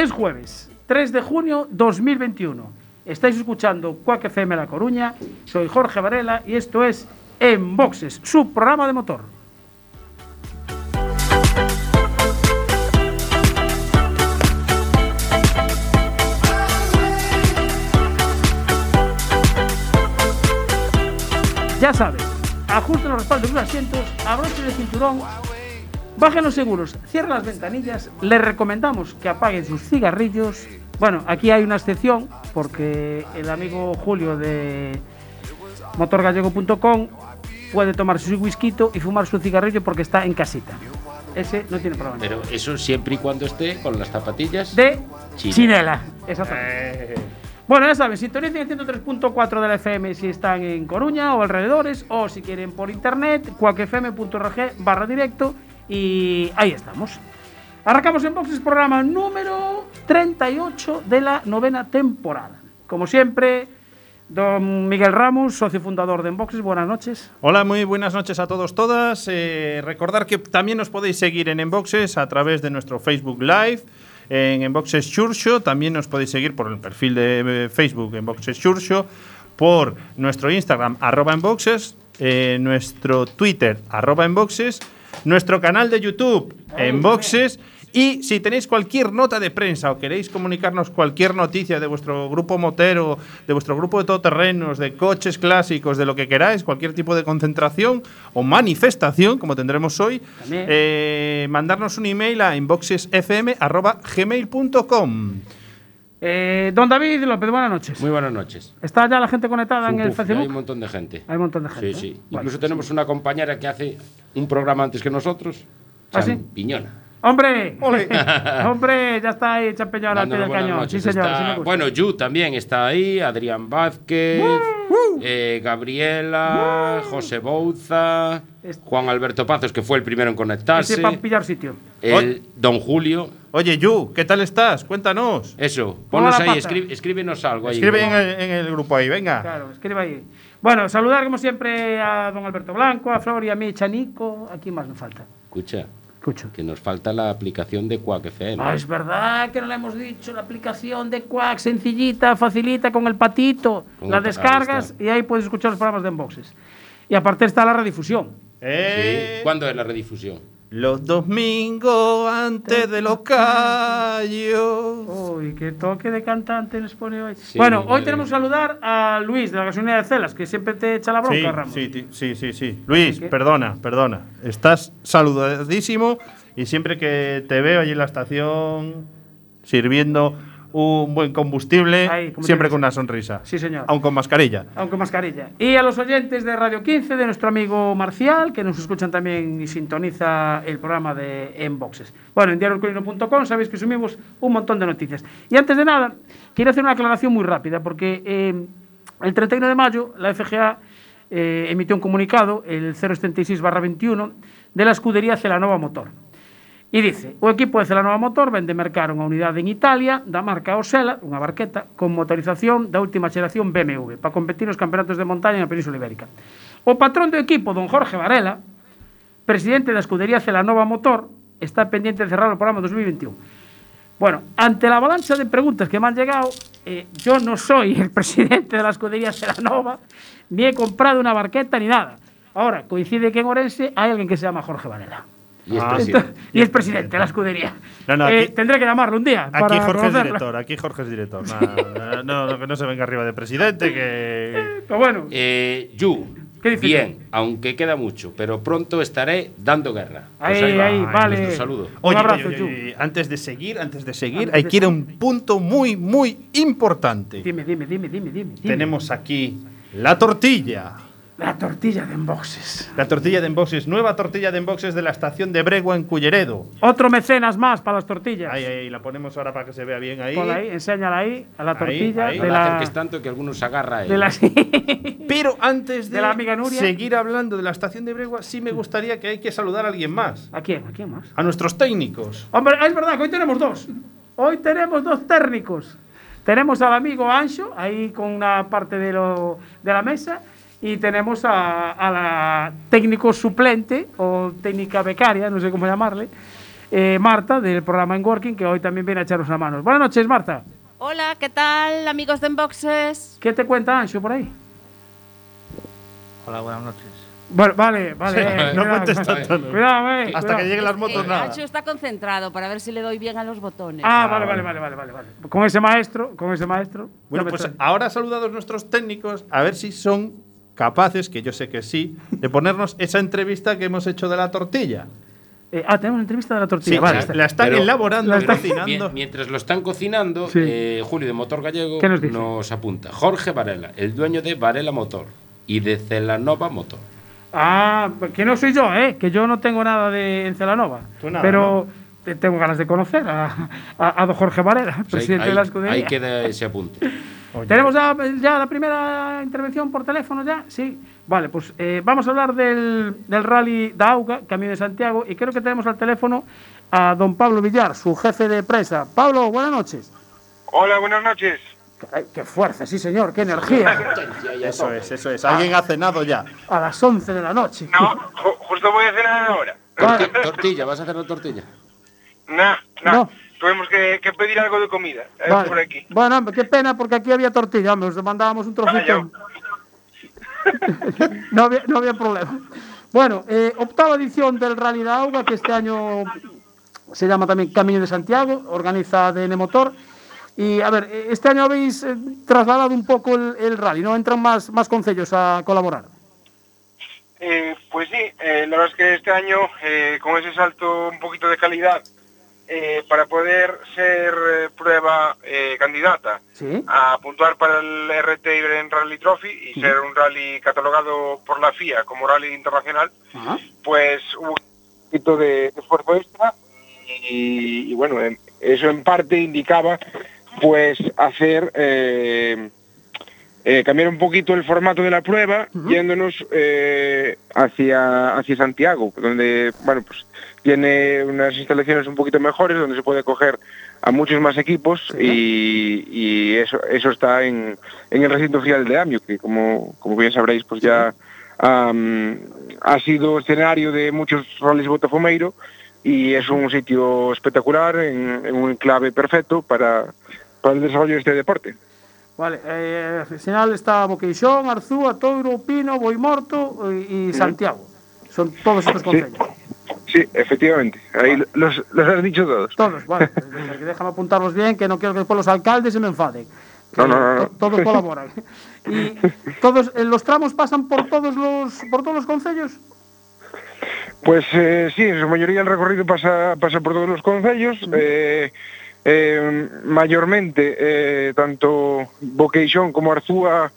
Es jueves, 3 de junio 2021. Estáis escuchando Cuac FM La Coruña. Soy Jorge Varela y esto es En Boxes, su programa de motor. Ya sabes, ajusten los respaldos de los asientos, abrochen el cinturón, bajen los seguros, cierren las ventanillas. Les recomendamos que apaguen sus cigarrillos. Bueno, aquí hay una excepción porque el amigo Julio de motorgallego.com puede tomarse su whisky y fumar su cigarrillo porque está en casita. Ese no tiene problema. Pero eso siempre y cuando esté con las zapatillas de Chinela. Chinela. Exactamente. Bueno, ya saben, sintonicen el 103.4 de la FM si están en Coruña o alrededores, o si quieren por internet, cuacfm.org barra directo, y ahí estamos. Arrancamos en Boxes, programa número 38 de la novena temporada. Como siempre, don Miguel Ramos, socio fundador de Enboxes, buenas noches. Hola, muy buenas noches a todos, todas. Eh, recordar que también nos podéis seguir en Enboxes a través de nuestro Facebook Live, en Enboxes Churcho. También nos podéis seguir por el perfil de eh, Facebook Enboxes Churcho, por nuestro Instagram, arroba Enboxes, eh, nuestro Twitter, arroba Enboxes, nuestro canal de YouTube, Enboxes. Y si tenéis cualquier nota de prensa o queréis comunicarnos cualquier noticia de vuestro grupo motero, de vuestro grupo de todoterrenos, de coches clásicos, de lo que queráis, cualquier tipo de concentración o manifestación, como tendremos hoy, eh, mandarnos un email a inboxesfm.gmail.com. Eh, don David López, buenas noches. Muy buenas noches. ¿Está ya la gente conectada en el Facebook? Hay un montón de gente. Hay un montón de gente. Sí, sí. ¿eh? Incluso tenemos una compañera que hace un programa antes que nosotros. ¿Ah, sí? ¡Hombre! ¡Hombre! Ya está ahí, champiñón al pie del cañón. noches. Sí, señor. Está- sí me gusta. bueno, Yu también está ahí, Adrián Vázquez, eh, Gabriela, José Bouza, Este- Juan Alberto Pazos, que fue el primero en conectarse, Ese para pillar sitio. el Don Julio. Oye, Yu, ¿qué tal estás? Cuéntanos. Eso, ponnos ahí, escri- escríbenos algo ahí. Escribe en el, en el grupo ahí, venga. Claro, escribe ahí. Bueno, saludar como siempre a don Alberto Blanco, a Flor y a mí, Chanico. Aquí más me falta. Escucha, Escucho. que nos falta la aplicación de Quack FM. Ah, es verdad que no le hemos dicho la aplicación de Quack, sencillita, facilita con el patito. Con la el- descargas ahí y ahí puedes escuchar los programas de Enboxes. Y aparte está la redifusión. Eh, Sí. ¿Cuándo es la redifusión? Los domingos antes de los callos. Uy, qué toque de cantante nos pone hoy. Sí, bueno, hoy tenemos que saludar a Luis de la gasolinera de Celas, que siempre te echa la bronca, Sí, Ramos. sí, sí, sí, sí. Luis, ¿Qué? perdona, perdona. Estás saludadísimo y siempre que te veo allí en la estación sirviendo un buen combustible, Ahí, siempre con una sonrisa. Sí, señor. Aun con mascarilla. aunque mascarilla. Y a los oyentes de Radio 15, de nuestro amigo Marcial, que nos escuchan también y sintoniza el programa de Enboxes. Bueno, en diariocolino.com sabéis que subimos un montón de noticias. Y antes de nada, quiero hacer una aclaración muy rápida, porque eh, el 31 de mayo la FGA eh, emitió un comunicado, el 076-21, de la escudería Celanova Motor. E dice, o equipo de Celanova Motor vende mercar unha unidade en Italia da marca Osela, unha barqueta, con motorización da última xeración BMW, para competir nos campeonatos de montaña na Península Ibérica. O patrón do equipo, don Jorge Varela, presidente da escudería Celanova Motor, está pendiente de cerrar o programa 2021. Bueno, ante la avalancha de preguntas que me han llegado, eh, yo no soy el presidente de la escudería Celanova, ni he comprado una barqueta ni nada. Ahora, coincide que en Orense hay alguien que se llama Jorge Varela. Y es Ah. presidente. Y es presidente de la escudería. No, no, Eh, tendré que llamarlo un día. Aquí para Jorge es director, aquí Jorge es director. No, no, no, que no se venga arriba de presidente, que... Pero bueno, Eh, Yu, ¿Qué bien, aunque queda mucho, pero pronto estaré dando guerra. Pues ahí, va, ahí, vale. nuestro saludo. Oye, un abrazo, oye, Yu. oye, antes de seguir, antes de seguir, Antes hay de que ir a un punto muy, muy importante. Dime, dime, dime, dime, dime. dime. Tenemos aquí la tortilla, La tortilla de enboxes. La tortilla de enboxes, nueva tortilla de enboxes de la estación de Bregua en Culleredo. Otro mecenas más para las tortillas. Ahí, ahí, la ponemos ahora para que se vea bien ahí. Ponla ahí, enséñala ahí, a la Ahí, tortilla ahí. No de la la. acerques tanto que algunos agarra a él. De la Pero antes de, De la amiga Nuria. seguir hablando de la estación de Bregua, sí me gustaría que hay que saludar a alguien más. ¿A quién? ¿A quién más? A nuestros técnicos. Hombre, es verdad que hoy tenemos dos. Hoy tenemos dos técnicos. Tenemos al amigo Ancho, ahí con una parte de, lo, de la mesa, y tenemos a, a la técnico suplente o técnica becaria, no sé cómo llamarle, eh, Marta, del programa En Working, que hoy también viene a echarnos una mano. Buenas noches, Marta. Hola, ¿qué tal, amigos de Enboxes? ¿Qué te cuenta Ancho por ahí? Hola, buenas noches. Bueno, vale, vale. eh, no cuidado, cuentes cuidado. tanto, no. Cuidado, eh, Hasta cuidado. que lleguen las motos, Eh, nada. Nacho está concentrado para ver si le doy bien a los botones. Ah, vale, vale, vale, vale, vale, vale. Con ese maestro, con ese maestro. Bueno, pues ahora saludados nuestros técnicos, a ver si son capaces, que yo sé que sí, de ponernos esa entrevista que hemos hecho de la tortilla. Eh, ah, tenemos una entrevista de la tortilla. Sí, vale, la- está- la están Pero- elaborando, la están- cocinando. Mien- Mientras lo están cocinando, Sí. eh, Julio de Motor Gallego ¿Qué nos nos apunta. Jorge Varela, el dueño de Varela Motor y de Celanova Motor. Ah, que no soy yo, ¿eh? Que yo no tengo nada de en Celanova. Tú nada, pero te- tengo ganas de conocer a, a, a don Jorge Varela, O sea, presidente ahí, de la escudería. ahí queda ese apunte. ¿Tenemos ya, ya la primera intervención por teléfono ya? Sí. Vale, pues eh, vamos a hablar del, del rally da Auga, Camino de Santiago, y creo que tenemos al teléfono a don Pablo Villar, su jefe de prensa. Pablo, buenas noches. Hola, buenas noches. Ay, ¡Qué fuerza, sí señor! ¡Qué energía! Eso es, eso es. Alguien ha cenado ya. A las 11 de la noche. No, ju- justo voy a cenar ahora. Torti- tortilla, ¿vas a hacer la tortilla? Nah, nah. No. Tuvimos que, que pedir algo de comida eh, Vale. por aquí. Bueno, hombre, qué pena porque aquí había tortilla, hombre, os mandábamos un trocito. no, había, no había problema. Bueno, eh, octava edición del Rally de Auga, que este año se llama también Camino de Santiago, organiza DN Motor. Y a ver, eh, este año habéis eh, trasladado un poco el, el rally, ¿no? Entran más, más concellos a colaborar. Eh, pues sí, eh, la verdad es que este año, eh, con ese salto un poquito de calidad, eh, para poder ser eh, prueba eh, candidata. Sí. a puntuar para el RT Iberian Rally Trophy y ser un rally catalogado por la FIA como rally internacional, pues hubo un poquito de esfuerzo extra y, y bueno, eso en parte indicaba pues hacer eh, eh, cambiar un poquito el formato de la prueba yéndonos eh, hacia hacia Santiago donde bueno pues tiene unas instalaciones un poquito mejores donde se puede coger a muchos más equipos sí, y, y, eso, eso está en, en el recinto oficial de AMIO, que como, como bien sabréis pues ya um, ha sido escenario de muchos roles Botafumeiro y es un sitio espectacular, en, en un enclave perfecto para, para el desarrollo de este deporte. Vale, eh, al final está Boqueixón, Arzúa, Touro, Pino, Boimorto eh, y, y Santiago. Son todos estos concellos. Sí. Efectivamente, ahí los, los has dicho todos. Todos, vale. Déjame apuntarlos bien, que no quiero que después los alcaldes se me enfaden. Que No, no, no, no. to- Todos colaboran. Y todos, eh, los tramos pasan por todos los, por todos los concellos. Pues eh, sí, en su mayoría el recorrido pasa, pasa por todos los concellos. eh, eh, mayormente, tanto Boqueixón como Arzúa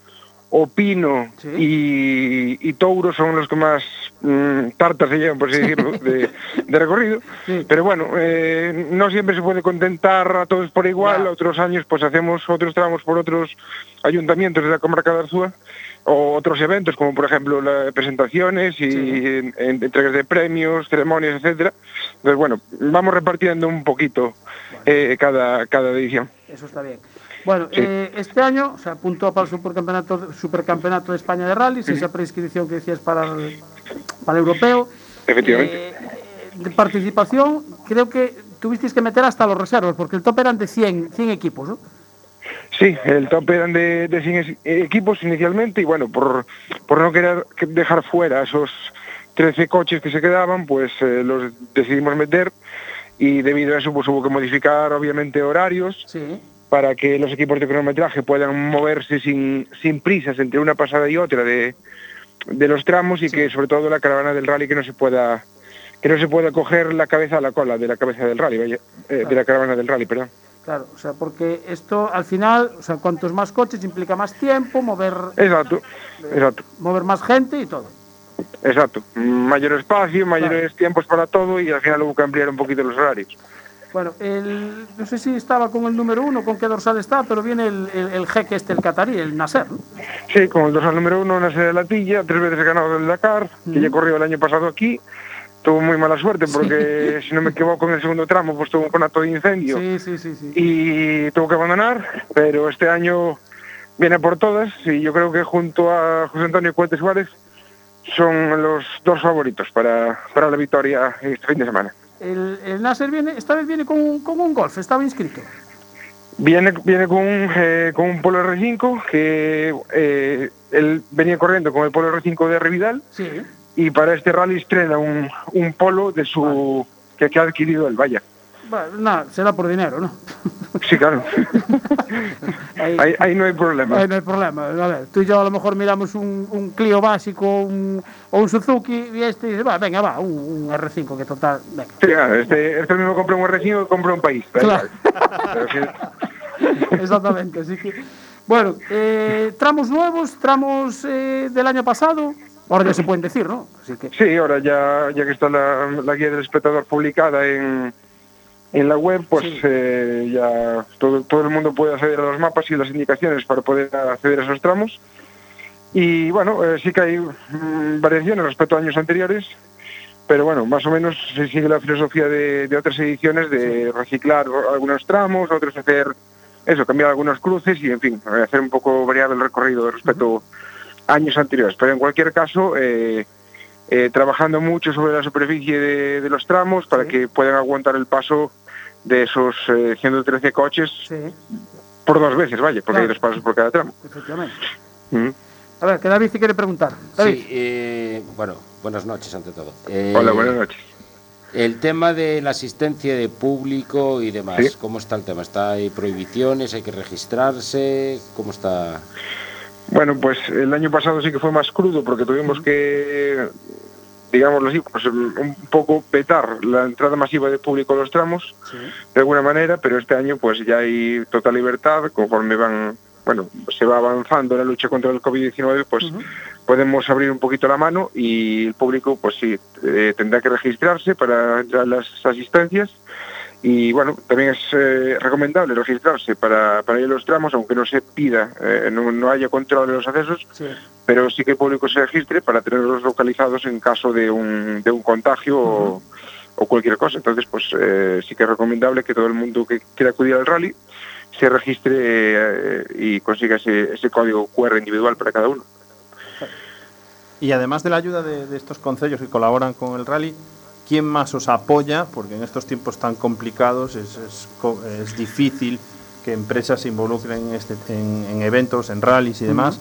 o Pino Sí. y, y Touro son los que más mm, tartas se llevan, por así decirlo, de, de recorrido. Sí. Pero bueno, eh, no siempre se puede contentar a todos por igual. Otros años pues hacemos otros tramos por otros ayuntamientos de la comarca de Arzúa o otros eventos como por ejemplo las presentaciones y en- en- entregas de premios, ceremonias, etcétera. Entonces bueno, vamos repartiendo un poquito eh, cada, cada edición. Eso está bien. Bueno, Sí. eh, este año se apuntó para el supercampeonato, supercampeonato de España de rallies, esa prescripción que decías para el, para el europeo. Efectivamente. Eh, de participación, creo que tuvisteis que meter hasta los reservas, porque el top eran de 100, 100 equipos, ¿no? Sí, el top eran de, de 100 es- equipos inicialmente y bueno, por, por no querer que- dejar fuera esos 13 coches que se quedaban, pues eh, los decidimos meter y debido a eso pues hubo que modificar obviamente horarios Sí. Para que los equipos de cronometraje puedan moverse sin, sin prisas entre una pasada y otra de, de los tramos y que sobre todo la caravana del rally que no se pueda que no se pueda coger la cabeza a la cola de la cabeza del rally, vaya, eh, de la caravana del rally, perdón. Claro, o sea, porque esto al final, o sea, cuantos más coches implica más tiempo, mover, Exacto, exacto, mover más gente y todo. exacto. Mayor espacio, mayores tiempos para todo y al final hubo que ampliar un poquito los horarios. Bueno, el, no sé si estaba con el número uno, con qué dorsal está, pero viene el, el, el jeque este, el catarí, el Nasser, ¿no? Sí, con el dorsal número uno, una serie de latilla, tres veces ganado del Dakar, que ya corrió el año pasado aquí. Tuvo muy mala suerte porque, si no me equivoco, en el segundo tramo pues tuvo un conato de incendio Sí, sí, sí, sí. y tuvo que abandonar, pero este año viene por todas y yo creo que junto a José Antonio Cuete Suárez son los dos favoritos para, para la victoria este fin de semana. El, el Nasser viene, esta vez viene con, un- con un golf, estaba inscrito. Viene, viene con, un, eh, con un Polo R5 que eh, él venía corriendo con el Polo R5 de Revidal Sí. y para este rally estrena un, un Polo de su que, que ha adquirido el Vaya. Bueno, nada, será por dinero, ¿no? Sí, claro. Ahí, ahí, ahí no hay problema. ahí no hay problema. A ver, tú y yo a lo mejor miramos un, un Clio básico un- o un Suzuki y este dice, va, venga, va, un, un R5 que total, venga. Sí, claro, este, este mismo compra un R5 que compra un país. Claro. Exactamente, así que... Bueno, eh, tramos nuevos, tramos eh, del año pasado, ahora ya se pueden decir, ¿no? Así que... Sí, ahora ya, ya que está la, la guía del espectador publicada en, en la web, pues Sí. eh, ya todo, todo el mundo puede acceder a los mapas y las indicaciones para poder acceder a esos tramos. Y bueno, eh, sí que hay mm, variaciones respecto a años anteriores, pero bueno, más o menos se sigue la filosofía de, de otras ediciones de reciclar algunos tramos, otros hacer eso, cambiar algunos cruces y en fin, hacer un poco variado el recorrido respecto a años anteriores. Pero en cualquier caso, eh, eh, trabajando mucho sobre la superficie de, de los tramos para Sí. que puedan aguantar el paso de esos eh, 113 coches Sí, por dos veces, vaya, porque hay dos pasos por cada tramo. efectivamente. Mm. A ver, que David te quiere preguntar. David. Sí, eh, bueno, buenas noches ante todo. Eh, Hola, buenas noches. El tema de la asistencia de público y demás, Sí. ¿cómo está el tema? ¿Está hay prohibiciones? ¿Hay que registrarse? ¿Cómo está? Bueno, pues el año pasado sí que fue más crudo porque tuvimos que, digámoslo así, pues un poco petar la entrada masiva de público a los tramos, Sí. de alguna manera, pero este año pues ya hay total libertad, conforme van, bueno, se va avanzando la lucha contra el COVID-19, pues podemos abrir un poquito la mano y el público pues sí, eh, tendrá que registrarse para entrar las asistencias y bueno, también es eh, recomendable registrarse para, para ir a los tramos, aunque no se pida, eh, no, no haya control de los accesos, Sí. pero sí que el público se registre para tenerlos localizados en caso de un, de un contagio o, o cualquier cosa. Entonces, pues eh, sí que es recomendable que todo el mundo que quiera acudir al rally se registre eh, y consiga ese, ese código QR individual para cada uno. Y además de la ayuda de, de estos concellos que colaboran con el rally, ¿quién más os apoya? Porque en estos tiempos tan complicados es, es es difícil que empresas se involucren en, este, en, en eventos, en rallies y demás.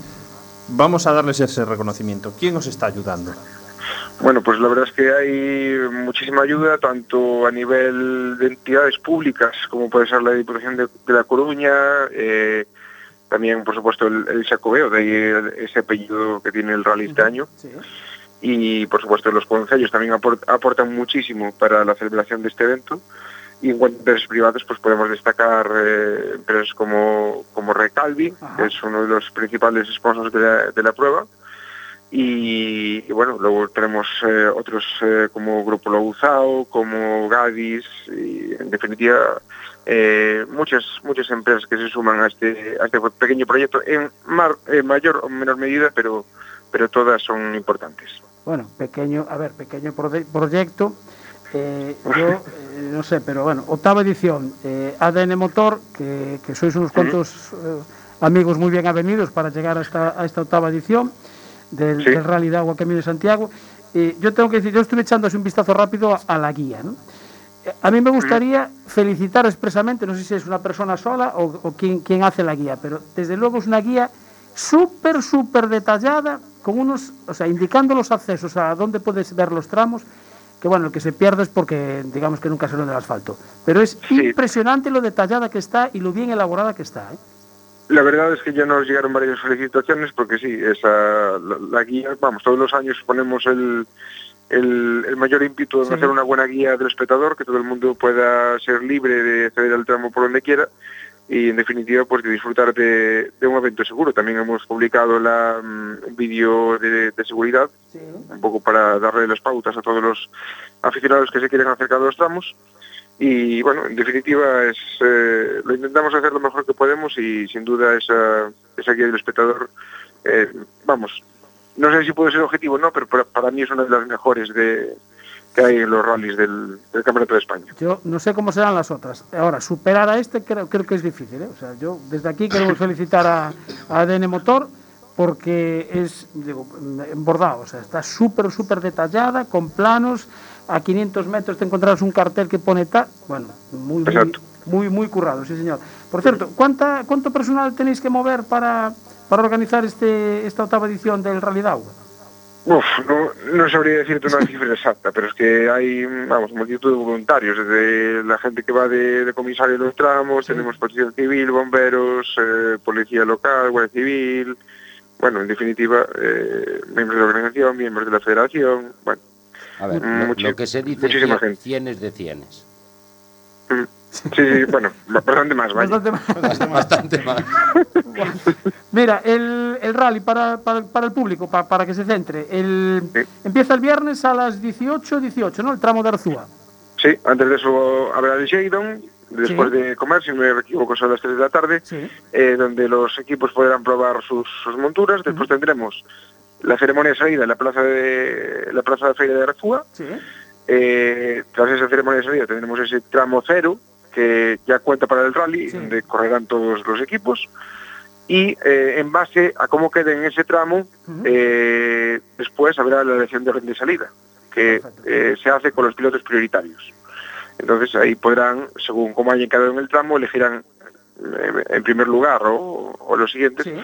Vamos a darles ese reconocimiento. ¿Quién os está ayudando? Bueno, pues la verdad es que hay muchísima ayuda, tanto a nivel de entidades públicas, como puede ser la Diputación de, de La Coruña, eh, también, por supuesto, el, el Xacobeo, de ahí ese apellido que tiene el rally este año, Sí. Y por supuesto los concellos también apor- aportan muchísimo para la celebración de este evento. Y en cuanto a empresas privadas, pues podemos destacar eh, empresas como, como Recalvi, Ajá. que es uno de los principales sponsors de la, de la prueba. Y, y bueno, luego tenemos eh, otros eh, como Grupo Lobuzao, como Gadis, y en definitiva eh, muchas muchas empresas que se suman a este, a este pequeño proyecto en mar- en mayor o menor medida, pero, pero todas son importantes. Bueno, pequeño, a ver, pequeño proyecto. Eh, yo eh, no sé, pero bueno, octava edición, eh, ADN Motor, que, que sois unos cuantos eh, amigos muy bien avenidos para llegar a esta, a esta octava edición del, Sí. del Rally de Agua Camino de Santiago. Yo tengo que decir, yo estuve echando así un vistazo rápido a, a la guía. ¿no? A mí me gustaría felicitar expresamente, no sé si es una persona sola o, o quién, quién hace la guía, pero desde luego es una guía súper, súper detallada, con unos, o sea, indicando los accesos a dónde puedes ver los tramos, que bueno, el que se pierde es porque digamos que nunca se lo del asfalto. Pero es Sí. impresionante lo detallada que está y lo bien elaborada que está. ¿eh? La verdad es que ya nos llegaron varias felicitaciones porque sí, esa, la, la guía, vamos, todos los años ponemos el, el, el mayor ímpetu Sí. hacer una buena guía del espectador, que todo el mundo pueda ser libre de acceder al tramo por donde quiera y en definitiva pues de disfrutar de, de un evento seguro. También hemos publicado la, mm, un vídeo de, de seguridad, un poco para darle las pautas a todos los aficionados que se quieren acercar a los tramos. Y bueno, en definitiva es eh, lo intentamos hacer lo mejor que podemos y sin duda esa, esa guía del espectador, eh, vamos, no sé si puede ser objetivo o no, pero para, para mí es una de las mejores de, que hay en los rallies del, del Campeonato de España. Yo no sé cómo serán las otras. Ahora, superar a este creo, creo que es difícil. ¿eh? O sea, yo desde aquí queremos felicitar a, a ADN Motor porque es, digo, embordado. O sea, está súper, súper detallada, con planos. A 500 metros te encontrarás un cartel que pone tal. Bueno, muy, muy, muy, muy currado, sí, señor. Por cierto, ¿cuánta, ¿cuánto personal tenéis que mover para, para organizar este, esta octava edición del Rally Agua? Uf, no, no sabría decirte una cifra exacta, pero es que hay, vamos, multitud de voluntarios, desde la gente que va de, de comisario de los tramos, tenemos protección civil, bomberos, eh, policía local, guardia civil, bueno, en definitiva, eh, miembros de la organización, miembros de la federación, bueno, A ver, Mm, lo, que se dice muchísima cien- gente. cienes de cienes. mm, sí, sí, bueno, bastante más, vaya. Bastante más. Bastante más. Mira, el, el rally para, para, para el público, pa- para, que se centre, el, Sí. empieza el viernes a las 18, 18, ¿no? El tramo de Arzúa. Sí, antes de eso habrá el Shadon, después Sí. de comer, si no me equivoco, son las 3 de la tarde, Sí. eh, donde los equipos podrán probar sus, sus monturas. Después tendremos la ceremonia de salida en la plaza de la plaza de feria de Arzúa. Sí. Eh, tras esa ceremonia de salida tendremos ese tramo cero que ya cuenta para el rally, donde correrán todos los equipos. Y eh, en base a cómo quede en ese tramo, eh, después habrá la elección de orden de salida, que eh, se hace con los pilotos prioritarios. Entonces ahí podrán, según cómo hayan quedado en el tramo, elegirán eh, en primer lugar o, o los siguientes Sí.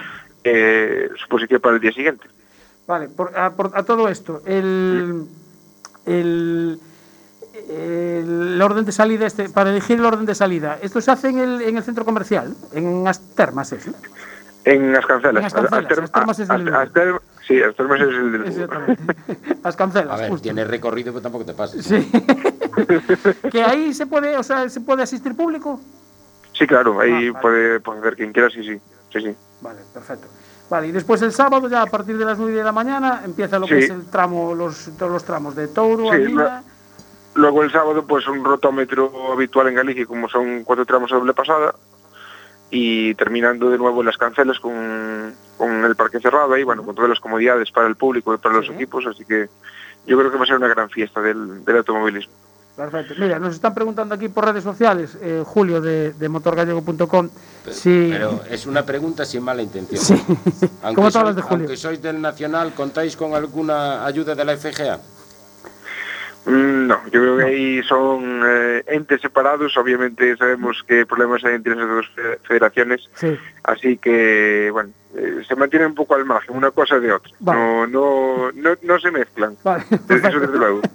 su posición para el día siguiente. Vale, por- a, por- a todo esto, el, el, el orden de salida, este, para elegir el orden de salida, ¿esto se hace en el, en el centro comercial? En las termas, ¿es? En las cancelas. En As Cancelas, As Termas es el del- Aster- sí, As Termas es el del Exactamente. Las cancelas, A ver, justo. tiene recorrido, pero tampoco te pases. Sí. que ahí se puede, o sea, se puede asistir público. Sí, claro, ahí Ah, vale. puede, puede ver quien quiera, sí, sí. sí, sí. Vale, perfecto. Vale, y después el sábado, ya a partir de las 9 de la mañana, empieza lo que es el tramo, los, todos los tramos de Touro, Sí, Aguila. Luego el sábado, pues un rotómetro habitual en Galicia, como son cuatro tramos a doble pasada, y terminando de nuevo en las cancelas con, con el parque cerrado ahí, bueno, con todas las comodidades para el público y para los Sí. equipos, así que yo creo que va a ser una gran fiesta del, del automovilismo. Perfecto. Mira, nos están preguntando aquí por redes sociales, eh, Julio de, de motorgallego.com, si... Pero es una pregunta sin mala intención. Sí. Como todas las de Julio. aunque sois del Nacional, ¿contáis con alguna ayuda de la FGA? Mm, No, yo creo que ahí son eh, entes separados, obviamente sabemos qué problemas hay entre esas dos fe- federaciones, Sí. así que, bueno, eh, se mantienen un poco al margen, una cosa de otra, Vale. no, no, no, no se mezclan, Vale, eso desde luego.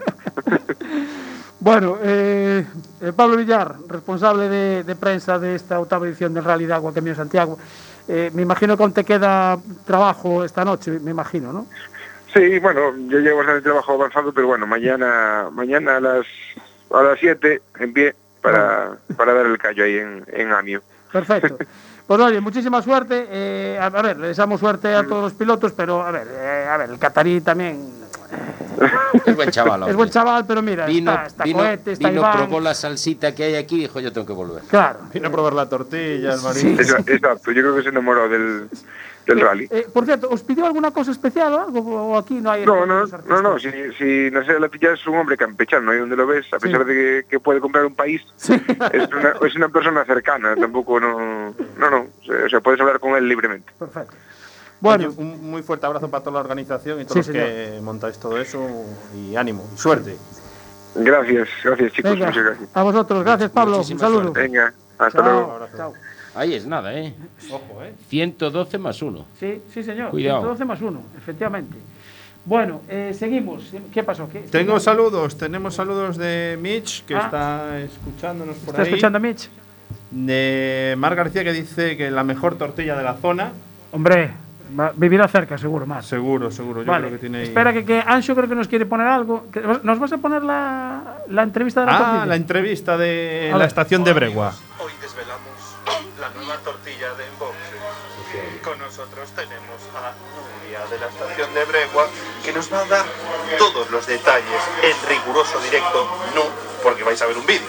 Bueno, eh, eh, Pablo Villar, responsable de, de prensa de esta octava edición del Rally de Agua Camino Santiago, eh, me imagino que aún te queda trabajo esta noche, me imagino, ¿no? Sí, bueno, yo llevo bastante trabajo avanzado, pero bueno, mañana mañana a las a las 7 en pie para, para dar el callo ahí en, en Amio. Perfecto. Pues oye, muchísima suerte. eh, a, a ver, le deseamos suerte a todos los pilotos, pero a ver, eh, a ver, el catarí también Es buen chaval. es buen chaval, pero mira, Vino, está, está vino, Cohete, está vino, Iván. probó la salsita que hay aquí y dijo, yo tengo que volver. Claro. Vino a probar la tortilla, el Sí. marisco. Esa- Exacto, yo creo que se enamoró del, del rally. Eh, por cierto, ¿os pidió alguna cosa especial o algo? ¿O aquí no hay? No, no, no, no, si, si no sé, la pilla es un hombre campechano, ahí donde lo ves, a pesar de que, que puede comprar un país, es, una, es una persona cercana, tampoco, no, no, no, o sea, puedes hablar con él libremente. Perfecto. Bueno, un muy fuerte abrazo para toda la organización y Sí, todos los que montáis todo eso. Y ánimo, y suerte. Gracias, gracias chicos, venga, muchas gracias. a vosotros. Gracias, Pablo. Muchísima un saludo. suerte. Venga, hasta luego. Chao. Ahí es nada, ¿eh? Ojo, ¿eh? 112 más 1. Sí, sí, señor. Cuidado. 112 más 1, efectivamente. Bueno, eh, seguimos. ¿Qué pasó? ¿Qué? Tengo saludos, tenemos saludos de Mitch, que Ah. está escuchándonos por ¿Está ahí. escuchando a Mitch? De Mar García, que dice que la mejor tortilla de la zona. Hombre, vivirá cerca, seguro, más. Seguro, seguro. Yo vale. creo que tiene ahí. Espera que, que Anxo creo que nos quiere poner algo. Que- ¿Nos vas a poner la, la entrevista de la Ah, tortilla? la entrevista de A la ver. estación de Bregua. Nosotros tenemos a Nuria de la estación de Bregua que nos va a dar todos los detalles en riguroso directo, no porque vais a ver un vídeo.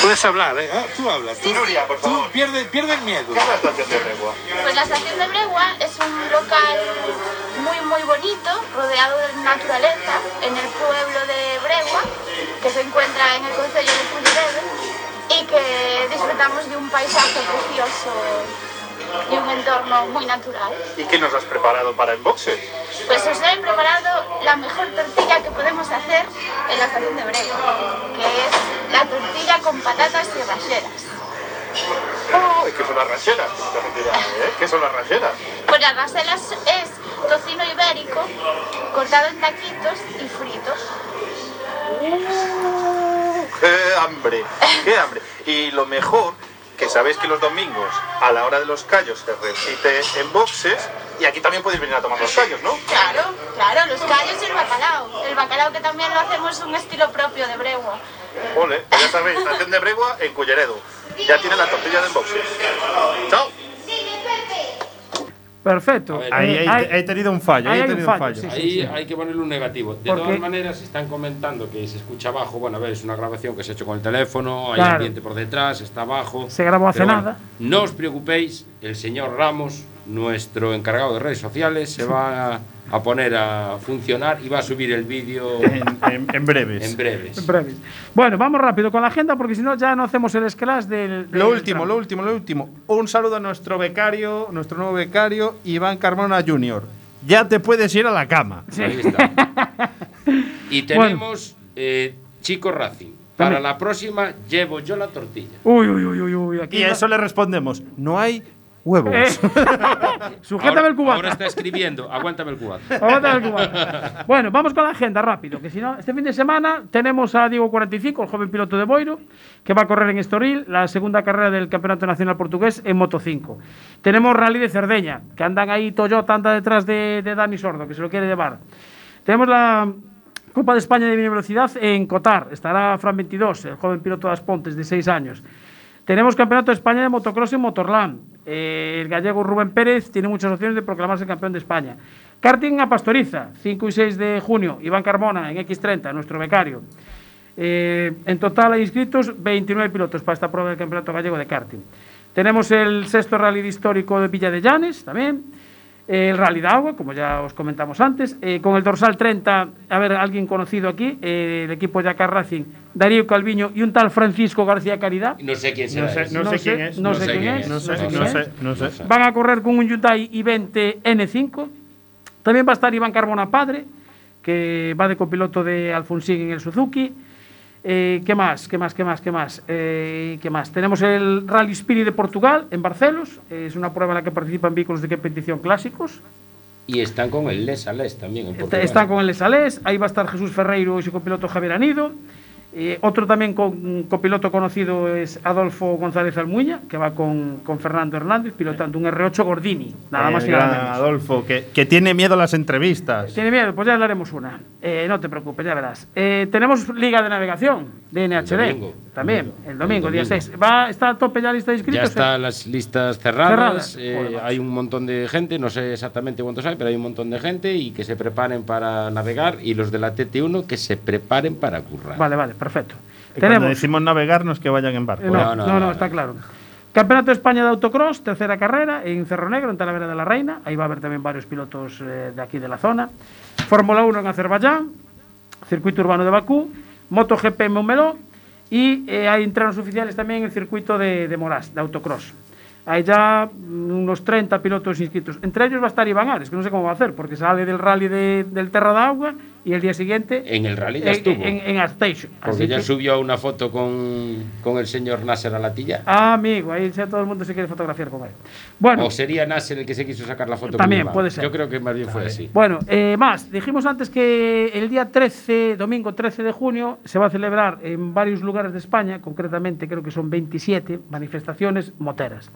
Puedes hablar, ¿eh? Ah, tú hablas. Tú, Nuria, por favor. tú pierde, pierde el miedo. ¿Qué es la estación de Bregua? Pues la estación de Bregua es un local muy muy bonito, rodeado de naturaleza, en el pueblo de Bregua, que se encuentra en el concello de y que disfrutamos de un paisaje precioso y un entorno muy natural. ¿Y qué nos has preparado para Enboxe? Pues os he preparado la mejor tortilla que podemos hacer en la estación de Bregua, que es la tortilla con patatas y raseras. Oh, ¿y qué son las dirá, ¿eh? ¿Qué son las rancheras? Pues las raselas es tocino ibérico cortado en taquitos y fritos. ¡Qué hambre! ¡Qué hambre! Y lo mejor, que sabéis que los domingos, a la hora de los callos, se repite en boxes. Y aquí también podéis venir a tomar los callos, ¿no? Claro, claro, los callos y el bacalao. El bacalao que también lo hacemos un estilo propio de Bregua. Ole, pues ya sabéis, estación de Bregua en Culleredo. Ya tiene la tortilla de boxes. ¡Chao! Perfecto. Ver, Ahí Eh, he, hay- he tenido un fallo. ahí Ahí he hay un tenido un fallo, fallo. sí, Ahí hay que ponerle un negativo. De Porque- todas maneras, están comentando que se escucha abajo. Bueno, a ver, es una grabación que se ha hecho con el teléfono, hay Claro. ambiente por detrás, está abajo. Se grabó hace bueno, nada. no os preocupéis, el señor Ramos, nuestro encargado de redes sociales, se va a, a poner a funcionar y va a subir el vídeo En, en- en breves. en breves. En breves. Bueno, vamos rápido con la agenda porque si no ya no hacemos el esclash del. del Lo último, tramo. lo último, lo último. Un saludo a nuestro becario, nuestro nuevo becario, Iván Carmona Jr. Ya te puedes ir a la cama. Ahí está. Y tenemos eh, Chico Racing. Para la próxima llevo yo la tortilla. Uy, uy, uy, uy, uy. Aquí Y a eso le respondemos, no hay huevos. Eh, Sujétame Ahora, el cubata. ahora está escribiendo, aguántame el cubata. Aguántame el cubata. Bueno, vamos con la agenda rápido, que si no, este fin de semana tenemos a Diego 45, el joven piloto de Boiro, que va a correr en Estoril, la segunda carrera del Campeonato Nacional Portugués en Moto 5. Tenemos Rally de Cerdeña, que andan ahí Toyota, anda detrás de, de Dani Sordo, que se lo quiere llevar. Tenemos la Copa de España de Mini Velocidad en Cotar, estará Fran 22, el joven piloto de Aspontes de 6 años. Tenemos Campeonato de España de Motocross en Motorland. Eh, el gallego Rubén Pérez tiene muchas opciones de proclamarse campeón de España. Karting a Pastoriza, 5 y 6 de junio. Iván Carmona en X30, nuestro becario. Eh, en total hay inscritos 29 pilotos para esta prueba del Campeonato Gallego de Karting. Tenemos el sexto rally histórico de Villa de Llanes también. El Rally de Agua, como ya os comentamos antes, eh, con el dorsal 30, a ver, alguien conocido aquí, eh, el equipo Yacar Racing, Darío Calviño y un tal Francisco García Caridad. No sé quién será. No sé, no No sé quién es. no sé quién No sé, es. no sé. Van a correr con un Hyundai i20 N5. También va a estar Iván Carbona Padre, que va de copiloto de Alfonsín en el Suzuki. Eh, ¿Qué más? ¿Qué más? ¿Qué más? ¿Qué más? Eh, ¿Qué más? Tenemos el Rally Spirit de Portugal en Barcelos. Es una prueba en la que participan vehículos de competición clásicos. Y están con el Les a Les también en Portugal. Están con el Lesalés, ahí va a estar Jesús Ferreiro y su copiloto Javier Anido. Eh, otro también con, copiloto conocido es Adolfo González Almuña, que va con, con Fernando Hernández pilotando un R8 Gordini, nada más y nada menos. Adolfo, que, que tiene miedo a las entrevistas. ¿Tiene miedo? Pues ya le haremos una. Eh, no te preocupes, ya verás. Eh, tenemos Liga de Navegación de NHD. El domingo. También, el domingo, El día domingo. 6. Va, ¿Está a tope ya la lista de inscritos? Ya están las listas cerradas. Cerradas. eh, hay un montón de gente, no sé exactamente cuántos hay, pero hay un montón de gente y que se preparen para navegar y los de la TT1 que se preparen para currar. Vale, vale, perfecto. Y Cuando Tenemos. decimos navegar, no es que vayan en barco. Eh, no, No, no, no, no, no, está no. claro. Campeonato de España de Autocross, tercera carrera en Cerro Negro, en Talavera de la Reina. Ahí va a haber también varios pilotos eh, de aquí de la zona. Fórmula 1 en Azerbaiyán, circuito urbano de Bakú, MotoGP en Montmeló y eh, hay entrenos oficiales también en el circuito de, de Morás, de autocross. Hay ya unos 30 pilotos inscritos. Entre ellos va a estar Iván Ares, que no sé cómo va a hacer, porque sale del rally de- del Terra de Agua y el día siguiente En el rally ya estuvo. en, en Artstation. porque Así ya que- subió una foto con, con el señor Nasser Alatilla. Ah, amigo, ahí ya todo el mundo se quiere fotografiar con él. Bueno, O sería Nasser el que se quiso sacar la foto También con puede ser. Yo creo que más bien fue así. bueno eh, más, dijimos antes que el día 13, domingo 13 de junio, se va a celebrar en varios lugares de España, concretamente creo que son 27 manifestaciones moteras.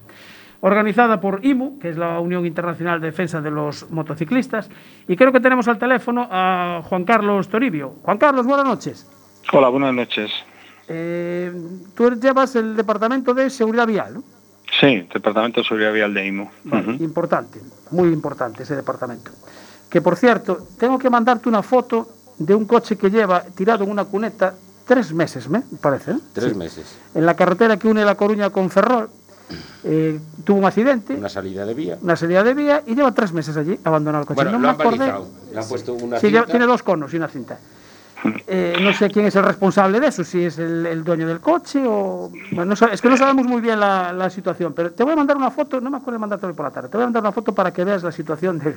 Organizada por IMU, que es la Unión Internacional de Defensa de los Motociclistas. Y creo que tenemos al teléfono a Juan Carlos Toribio. Juan Carlos, buenas noches. Hola, buenas noches. Eh, tú llevas el Departamento de Seguridad Vial, ¿no? Sí, Departamento de Seguridad Vial de IMU. Vale, Importante, muy importante ese departamento. Que por cierto, tengo que mandarte una foto de un coche que lleva tirado en una cuneta tres meses, me parece. ¿eh? Tres Sí. meses. En la carretera que une La Coruña con Ferrol, eh, tuvo un accidente, Una salida de vía. una salida de vía y lleva tres meses allí abandonado el coche. Bueno, no lo me han han puesto una Sí, lleva- cinta. tiene dos conos y una cinta. Eh, no sé quién es el responsable de eso, si es el, el dueño del coche o... bueno, no es que no sabemos muy bien la, la situación, pero te voy a mandar una foto, no me acuerdo de mandarte hoy por la tarde, te voy a mandar una foto para que veas la situación del,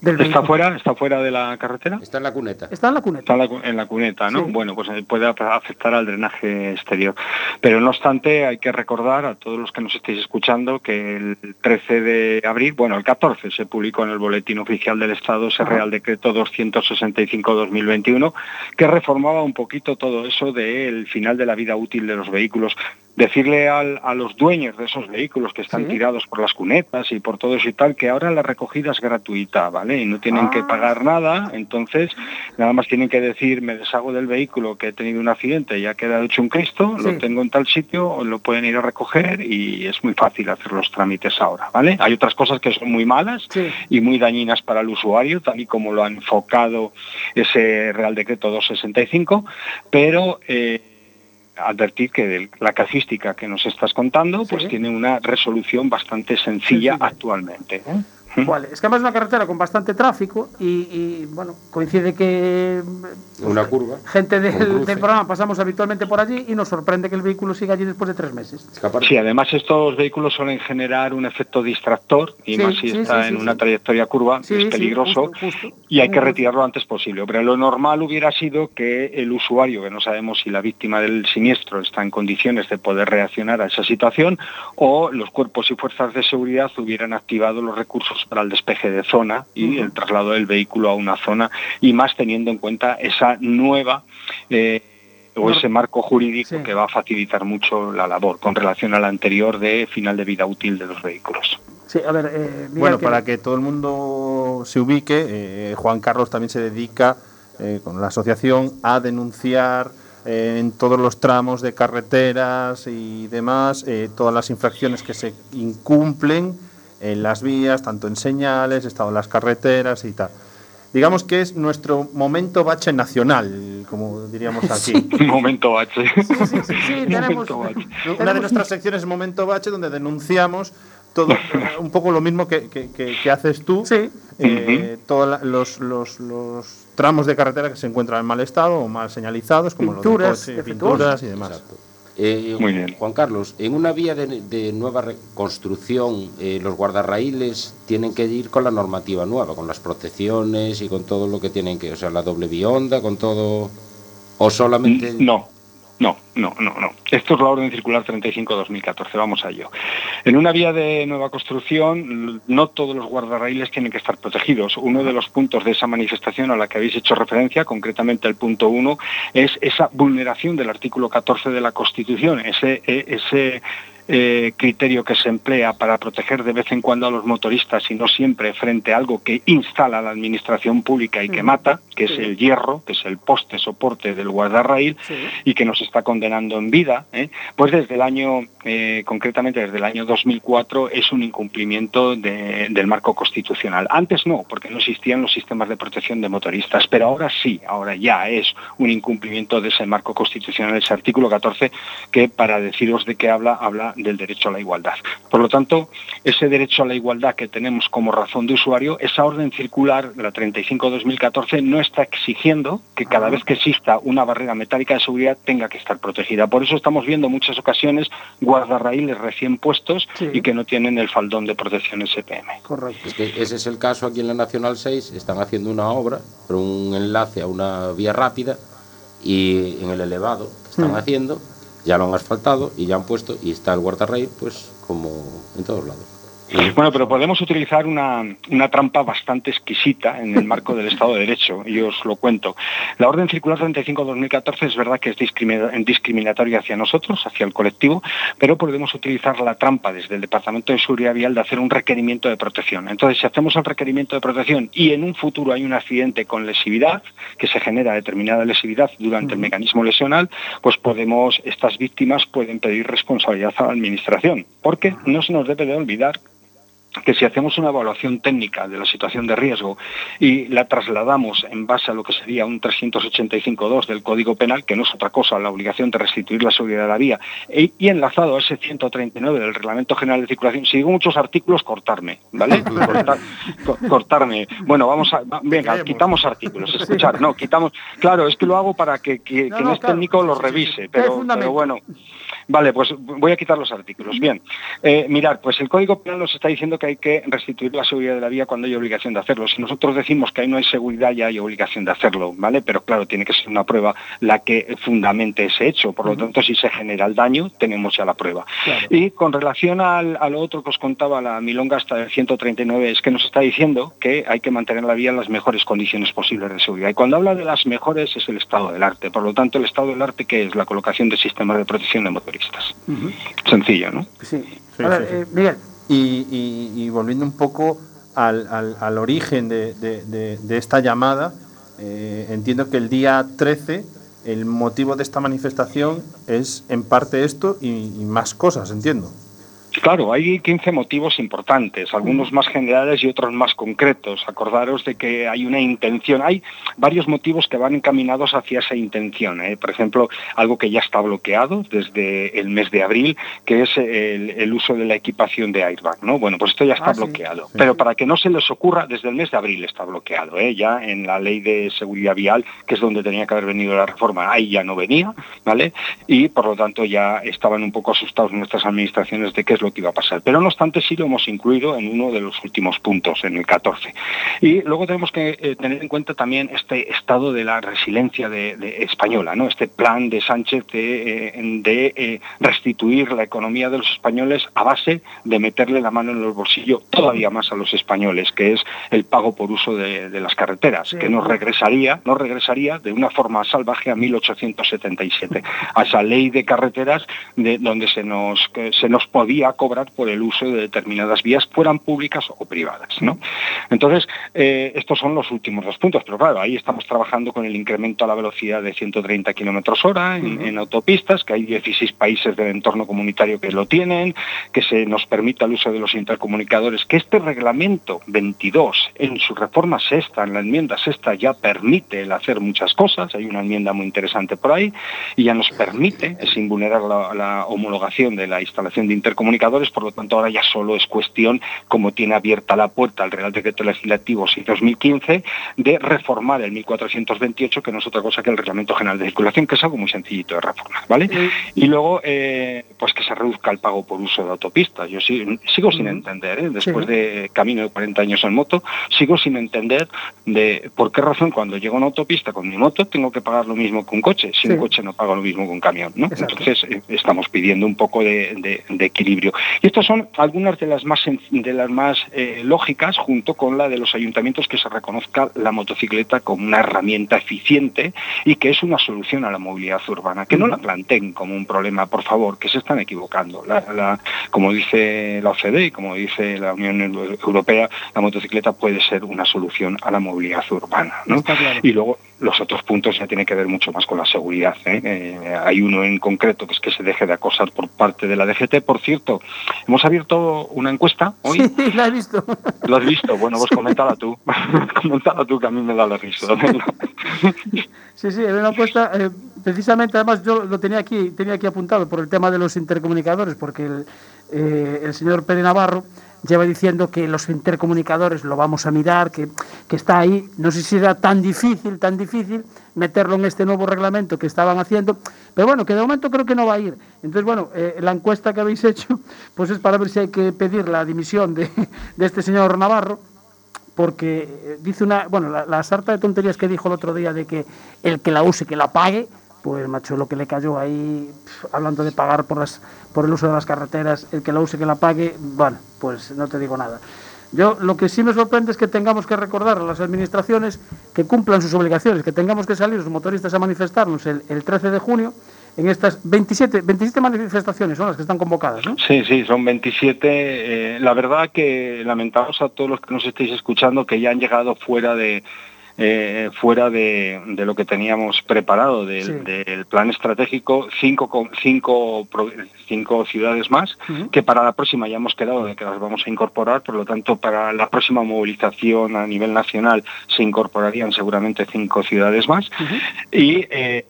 del ¿Está vehículo. fuera? ¿Está fuera de la carretera? Está en la cuneta. Está en la cuneta. Está en la, en la cuneta, ¿no? Sí. Bueno, pues eh, puede afectar al drenaje exterior. Pero no obstante, hay que recordar a todos los que nos estéis escuchando que el 13 de abril, bueno, el 14 se publicó en el Boletín Oficial del Estado ese Ajá. Real Decreto 265-2021 que reformaba un poquito todo eso del final de la vida útil de los vehículos. Decirle al- a los dueños de esos vehículos que están Sí. tirados por las cunetas y por todo eso y tal, que ahora la recogida es gratuita, ¿vale? Y no tienen que Ah. pagar nada, entonces nada más tienen que decir, me deshago del vehículo que he tenido un accidente y ha quedado hecho un Cristo, Sí. lo tengo en tal sitio, lo pueden ir a recoger y es muy fácil hacer los trámites ahora, ¿vale? Hay otras cosas que son muy malas Sí. y muy dañinas para el usuario, tal y como lo ha enfocado ese Real Decreto 265, pero eh, advertir que la casuística que nos estás contando pues Sí. tiene una resolución bastante sencilla, Sencilla. actualmente. ¿eh? Vale, es que además es una carretera con bastante tráfico y, y, bueno, coincide que mm, Una curva. gente del, programa pasamos habitualmente por allí y nos sorprende que el vehículo siga allí después de tres meses. Sí, además estos vehículos suelen generar un efecto distractor y Sí, más si sí, está sí, en sí, una sí. trayectoria curva, Sí, es sí, peligroso justo, justo. y hay que retirarlo lo antes posible. Pero lo normal hubiera sido que el usuario, que no sabemos si la víctima del siniestro está en condiciones de poder reaccionar a esa situación, o los cuerpos y fuerzas de seguridad hubieran activado los recursos para el despeje de zona y el traslado del vehículo a una zona, y más teniendo en cuenta esa nueva... eh, o ese marco jurídico Sí. que va a facilitar mucho la labor con relación al anterior de final de vida útil de los vehículos. Sí, a ver, eh, Bueno, que- para que todo el mundo se ubique, eh, Juan Carlos también se dedica eh, con la asociación a denunciar eh, en todos los tramos de carreteras y demás eh, todas las infracciones que se incumplen en las vías, tanto en señales, estado en las carreteras y tal. Digamos que es nuestro momento bache nacional, como diríamos aquí. Momento H. Sí, sí, sí, sí, tenemos, Momento bache. Una de nuestras secciones es Momento Bache, donde denunciamos todo un poco lo mismo que, que- que- que haces tú. Sí. Eh, todos los, los- los tramos de carretera que se encuentran en mal estado o mal señalizados, como Pinturas los de coche, pinturas y demás. Exacto. Eh, Muy bien. Juan Carlos, en una vía de, de nueva reconstrucción, eh, los guardarraíles tienen que ir con la normativa nueva, con las protecciones y con todo lo que tienen que, o sea, la doble bionda, con todo, o solamente. No, no, no, no, no. Esto es la orden circular 35-2014, vamos a ello. En una vía de nueva construcción, no todos los guardarraíles tienen que estar protegidos. Uno de los puntos de esa manifestación a la que habéis hecho referencia, concretamente el punto 1, es esa vulneración del artículo 14 de la Constitución, ese, eh, ese eh, criterio que se emplea para proteger de vez en cuando a los motoristas y no siempre frente a algo que instala la administración pública y que mata, que es el hierro, que es el poste soporte del guardarraíl y que nos está condenando en vida, ¿eh? pues desde el año, eh, concretamente desde el año 2004, es un incumplimiento de- del marco constitucional. Antes no, porque no existían los sistemas de protección de motoristas, pero ahora sí, ahora ya es un incumplimiento de ese marco constitucional, ese artículo 14, que para deciros de qué habla, habla del derecho a la igualdad. Por lo tanto, ese derecho a la igualdad que tenemos como razón de usuario, esa orden circular, la 35-2014, no está exigiendo que cada vez que exista una barrera metálica de seguridad tenga que estar protegida. Por eso estamos viendo en muchas ocasiones guardarraíles recién puestos Sí. y que no tienen el faldón de protección SPM. Correcto. Es que ese es el caso aquí en la Nacional 6, están haciendo una obra, pero un enlace a una vía rápida y en el elevado que están Mm. haciendo ya lo han asfaltado y ya han puesto y está el guardarraíl pues como en todos lados. Bueno, pero podemos utilizar una, una, trampa bastante exquisita en el marco del Estado de Derecho, y os lo cuento. La Orden Circular 35-2014 es verdad que es discriminatoria hacia nosotros, hacia el colectivo, pero podemos utilizar la trampa desde el Departamento de Seguridad Vial de hacer un requerimiento de protección. Entonces, si hacemos el requerimiento de protección y en un futuro hay un accidente con lesividad, que se genera determinada lesividad durante el mecanismo lesional, pues podemos, estas víctimas pueden pedir responsabilidad a la Administración, porque no se nos debe de olvidar que si hacemos una evaluación técnica de la situación de riesgo y la trasladamos en base a lo que sería un 385.2 del Código Penal, que no es otra cosa la obligación de restituir la seguridad de la vía, e, y enlazado a ese 139 del Reglamento General de Circulación, si digo muchos artículos, cortarme, ¿vale? cortarme. Bueno, vamos a... Venga, quitamos artículos, escuchar, no, quitamos... Claro, es que lo hago para que, quien es técnico lo revise, pero, pero bueno... Vale, pues voy a quitar los artículos. Bien, eh, mirar, pues el Código Penal nos está diciendo que hay que restituir la seguridad de la vía cuando hay obligación de hacerlo. Si nosotros decimos que ahí no hay seguridad, ya hay obligación de hacerlo, ¿vale? Pero claro, tiene que ser una prueba la que fundamente ese hecho. Por lo tanto, si se genera el daño, tenemos ya la prueba. Y con relación al, a lo otro que os contaba, la milonga hasta el 139, es que nos está diciendo que hay que mantener la vía en las mejores condiciones posibles de seguridad. Y cuando habla de las mejores es el estado del arte. Por lo tanto, el estado del arte, que es la colocación de sistemas de protección de Sencillo, ¿no? Sí. A ver, eh, Miguel. Y, volviendo un poco al, origen de, esta llamada, eh, entiendo que el día 13 el motivo de esta manifestación es en parte esto y más cosas, entiendo. Claro, hay 15 motivos importantes, algunos más generales y otros más concretos. Acordaros de que hay una intención, hay varios motivos que van encaminados hacia esa intención. ¿eh? Por ejemplo, algo que ya está bloqueado desde el mes de abril, que es el, uso de la equipación de airbag. ¿no? Bueno, pues esto ya está ah, bloqueado. Pero para que no se les ocurra, desde el mes de abril está bloqueado. ¿eh? Ya en la ley de seguridad vial, que es donde tenía que haber venido la reforma, ahí ya no venía, ¿vale? Y por lo tanto ya estaban un poco asustados nuestras administraciones de qué es lo que iba a pasar. Pero no obstante sí lo hemos incluido en uno de los últimos puntos, en el 14. Y luego tenemos que eh, tener en cuenta también este estado de la resiliencia de, española, ¿no? este plan de Sánchez de, eh, eh, restituir la economía de los españoles a base de meterle la mano en los bolsillos todavía más a los españoles, que es el pago por uso de, las carreteras, que nos regresaría, nos regresaría de una forma salvaje a 1877, a esa ley de carreteras de, donde se nos, se nos podía cobrar por el uso de determinadas vías, fueran públicas o privadas. ¿no? Entonces, eh, estos son los últimos dos puntos, pero claro, ahí estamos trabajando con el incremento a la velocidad de 130 kilómetros hora en, autopistas, que hay 16 países del entorno comunitario que lo tienen, que se nos permita el uso de los intercomunicadores, que este reglamento 22 en su reforma sexta, en la enmienda sexta, ya permite el hacer muchas cosas, hay una enmienda muy interesante por ahí, y ya nos permite, sin vulnerar la homologación de la instalación de intercomunicadores, por lo tanto ahora ya solo es cuestión, como tiene abierta la puerta al Real Decreto Legislativo 2015, de reformar el 1428, que no es otra cosa que el Reglamento General de Circulación, que es algo muy sencillito de reformar, ¿vale? Y luego, eh, pues que se reduzca el pago por uso de autopistas. Yo sigo, sin entender, ¿eh? después de camino de 40 años en moto, sigo sin entender de por qué razón cuando llego a una autopista con mi moto tengo que pagar lo mismo que un coche, si un coche no paga lo mismo que un camión, ¿no? Entonces eh, estamos pidiendo un poco de equilibrio. Y estas son algunas de las más, de las más eh, lógicas, junto con la de los ayuntamientos, que se reconozca la motocicleta como una herramienta eficiente y que es una solución a la movilidad urbana. Que no la planteen como un problema, por favor, que se están equivocando. como dice la OCDE y como dice la Unión Europea, la motocicleta puede ser una solución a la movilidad urbana. Y luego los otros puntos ya tienen que ver mucho más con la seguridad. ¿eh? Eh, hay uno en concreto que es que se deje de acosar por parte de la DGT. Por cierto, hemos abierto una encuesta hoy. Sí, la he visto. ¿Lo has visto? Bueno, pues coméntala tú. coméntala tú que a mí me da la risa. sí, sí, una encuesta. Eh, precisamente, además, yo lo tenía aquí, tenía aquí apuntado por el tema de los intercomunicadores, porque el, el señor Pérez Navarro lleva diciendo que los intercomunicadores lo vamos a mirar, que, está ahí. No sé si era tan difícil, tan difícil meterlo en este nuevo reglamento que estaban haciendo, pero bueno, que de momento creo que no va a ir. Entonces, bueno, eh, la encuesta que habéis hecho, pues es para ver si hay que pedir la dimisión de, este señor Navarro, porque eh, dice una, bueno, la, sarta de tonterías que dijo el otro día de que el que la use, que la pague, pues macho, lo que le cayó ahí, hablando de pagar por, las, por el uso de las carreteras, el que la use, que la pague, bueno, pues no te digo nada. Yo lo que sí me sorprende es que tengamos que recordar a las administraciones que cumplan sus obligaciones, que tengamos que salir los motoristas a manifestarnos el, el 13 de junio en estas 27, 27 manifestaciones son las que están convocadas, ¿no? Sí, sí, son 27. eh, la verdad que lamentamos a todos los que nos estéis escuchando que ya han llegado fuera de eh, fuera de, de lo que teníamos preparado del, Sí. del plan estratégico, cinco, con- cinco, cinco ciudades más, que para la próxima ya hemos quedado de que las vamos a incorporar, por lo tanto para la próxima movilización a nivel nacional se incorporarían seguramente cinco ciudades más. Y, eh,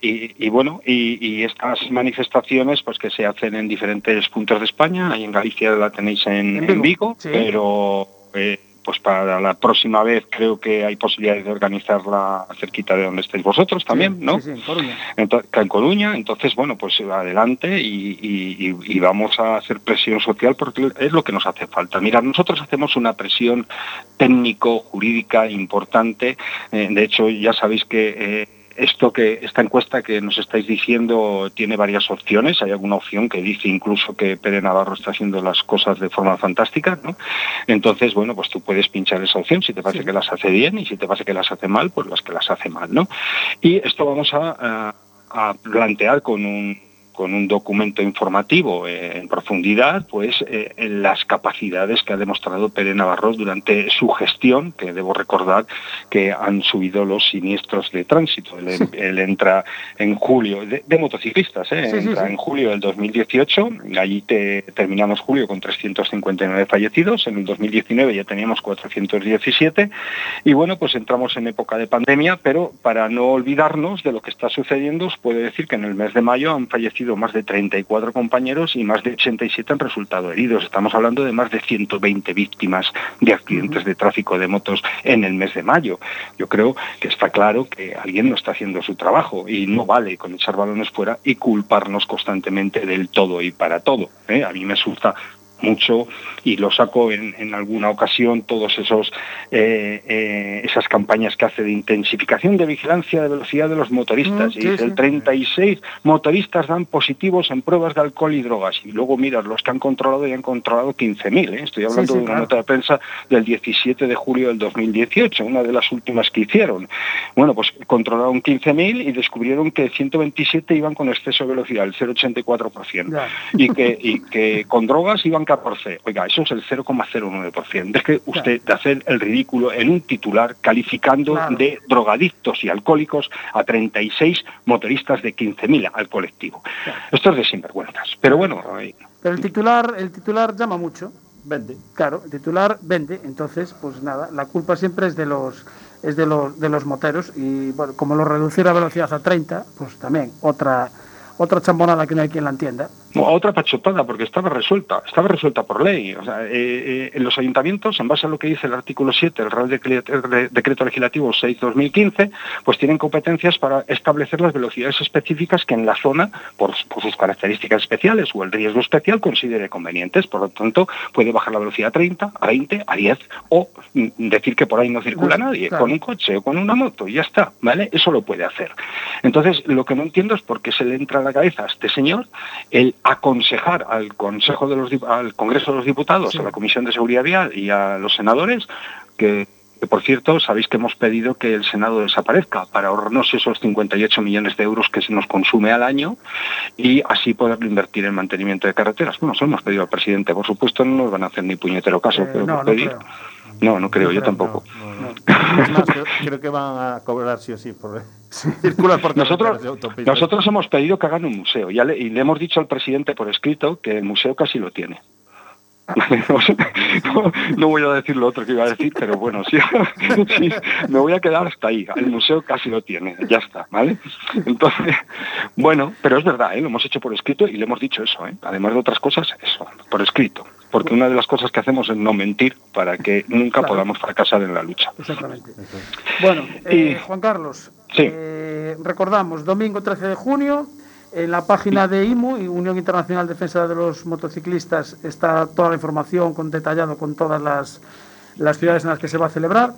y, y bueno, y, y estas manifestaciones pues que se hacen en diferentes puntos de España, ahí en Galicia la tenéis en, En en Vigo, Vigo, sí. pero eh, pues para la próxima vez creo que hay posibilidades de organizarla cerquita de donde estáis vosotros también, ¿no? Sí, sí, en Coruña. Ento- en Coruña, entonces, bueno, pues adelante y, y- y- y vamos a hacer presión social porque es lo que nos hace falta. Mira, nosotros hacemos una presión técnico-jurídica importante. eh, de hecho, ya sabéis que eh, esto que esta encuesta que nos estáis diciendo tiene varias opciones. Hay alguna opción que dice incluso que Pere Navarro está haciendo las cosas de forma fantástica, ¿no? Entonces, bueno, pues tú puedes pinchar esa opción si te parece que las hace bien y si te parece que las hace mal, pues las que las hace mal, ¿no? Y esto vamos a, a- a plantear con un con un documento informativo eh, en profundidad, pues eh, en las capacidades que ha demostrado Pere Navarro durante su gestión, que debo recordar que han subido los siniestros de tránsito. Él, él entra en julio, de, de motociclistas, ¿eh? Sí, entra sí. en julio del 2018, allí te- terminamos julio con 359 fallecidos, en el 2019 ya teníamos 417, y bueno, pues entramos en época de pandemia, pero para no olvidarnos de lo que está sucediendo, os puedo decir que en el mes de mayo han fallecido más de 34 compañeros y más de 87 han resultado heridos. Estamos hablando de más de 120 víctimas de accidentes de tráfico de motos en el mes de mayo. Yo creo que está claro que alguien no está haciendo su trabajo y no vale con echar balones fuera y culparnos constantemente del todo y para todo. ¿eh? A mí me asusta mucho y lo saco en, en alguna ocasión todos esos eh, eh, esas campañas que hace de intensificación de vigilancia de velocidad de los motoristas Mm, y dice, sí. el 36 motoristas dan positivos en pruebas de alcohol y drogas y luego miras los que han controlado y han controlado 15.000 ¿eh? estoy hablando sí, de una claro. nota de prensa del 17 de julio del 2018 una de las últimas que hicieron bueno pues controlaron 15.000 y descubrieron que 127 iban con exceso de velocidad el 0,84% Ya. y que, y que con drogas iban 14. Oiga, eso es el 0,09%. Deje usted de hacer el ridículo en un titular calificando Claro. de drogadictos y alcohólicos a 36 motoristas de 15.000 al colectivo. Esto es de sinvergüenzas. Pero bueno, Pero el titular, el titular llama mucho. Vende. Claro, el titular vende, entonces, pues nada, la culpa siempre es de los es de los de los moteros y bueno, como lo reducir la velocidad a 30, pues también otra otra chambonada que no hay quien la entienda. Otra pachotada, porque estaba resuelta, estaba resuelta por ley. O sea, eh, eh, en los ayuntamientos, en base a lo que dice el artículo 7 del Real Decreto, Decreto Legislativo 6-2015, pues tienen competencias para establecer las velocidades específicas que en la zona, por, por sus características especiales o el riesgo especial, considere convenientes. Por lo tanto, puede bajar la velocidad a 30, a 20, a 10 o mm, decir que por ahí no circula No, nadie, claro. con un coche o con una moto, y ya está, ¿vale? Eso lo puede hacer. Entonces, lo que no entiendo es por qué se le entra a la cabeza a este señor el aconsejar al Consejo de los al Congreso de los Diputados, Sí. a la Comisión de Seguridad Vial y a los senadores que que, por cierto, sabéis que hemos pedido que el Senado desaparezca para ahorrarnos esos 58 millones de euros que se nos consume al año y así poderlo invertir en mantenimiento de carreteras. Bueno, eso hemos pedido al presidente. Por supuesto, no nos van a hacer ni puñetero caso, Eh, pero no, por pedir. No, no creo, yo tampoco. Es más, creo, creo que van a cobrar sí o sí por circular por Nosotros, nosotros hemos pedido que hagan un museo ya le- y le hemos dicho al presidente por escrito que el museo casi lo tiene. no, no voy a decir lo otro que iba a decir, pero bueno, sí, sí, me voy a quedar hasta ahí. El museo casi lo tiene, ya está, ¿vale? Entonces, bueno, pero es verdad, ¿eh? lo hemos hecho por escrito y le hemos dicho eso, ¿eh? además de otras cosas, eso, por escrito. Porque una de las cosas que hacemos es no mentir para que nunca Claro. podamos fracasar en la lucha. Exactamente. Bueno, eh, Juan Carlos, Sí. eh, recordamos, domingo 13 de junio, en la página de IMU, y Unión Internacional de Defensa de los Motociclistas, está toda la información con detallado con todas las, las ciudades en las que se va a celebrar.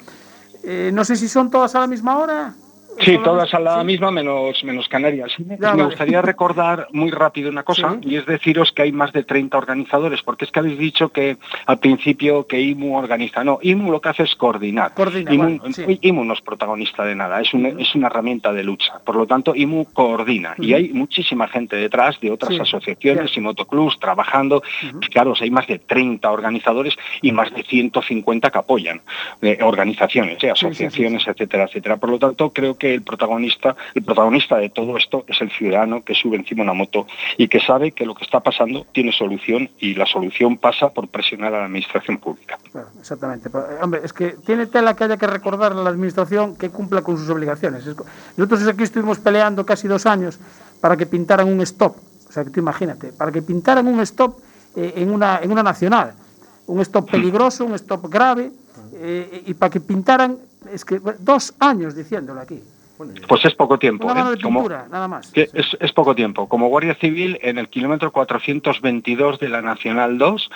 Eh, no sé si son todas a la misma hora Sí, todas a la misma menos, menos Canarias. Me, Ya, me vale. gustaría recordar muy rápido una cosa y es deciros que hay más de 30 organizadores, porque es que habéis dicho que al principio que IMU organiza. No, IMU lo que hace es coordinar. Coordina, IMU, vale, sí. IMU no es protagonista de nada, es, un- es una herramienta de lucha. Por lo tanto, IMU coordina y hay muchísima gente detrás de otras asociaciones y motoclubs trabajando. Claro, hay más de 30 organizadores y más de 150 que apoyan eh, organizaciones, eh, asociaciones, etcétera, etcétera. Por lo tanto, creo que el protagonista, el protagonista de todo esto es el ciudadano que sube encima de una moto y que sabe que lo que está pasando tiene solución y la solución pasa por presionar a la administración pública. Claro, exactamente. Pero, eh, Hombre, es que tiene tela que haya que recordar a la administración que cumpla con sus obligaciones. Nosotros aquí estuvimos peleando casi dos años para que pintaran un stop. O sea, que tú imagínate, para que pintaran un stop eh, en, una, en una nacional. Un stop peligroso, un stop grave, eh, y para que pintaran, es que dos años diciéndolo aquí. Pues es poco tiempo. Una mano ¿eh? de Como- nada más. que es, es poco tiempo. Como Guardia Civil, en el kilómetro 422 de la Nacional 2,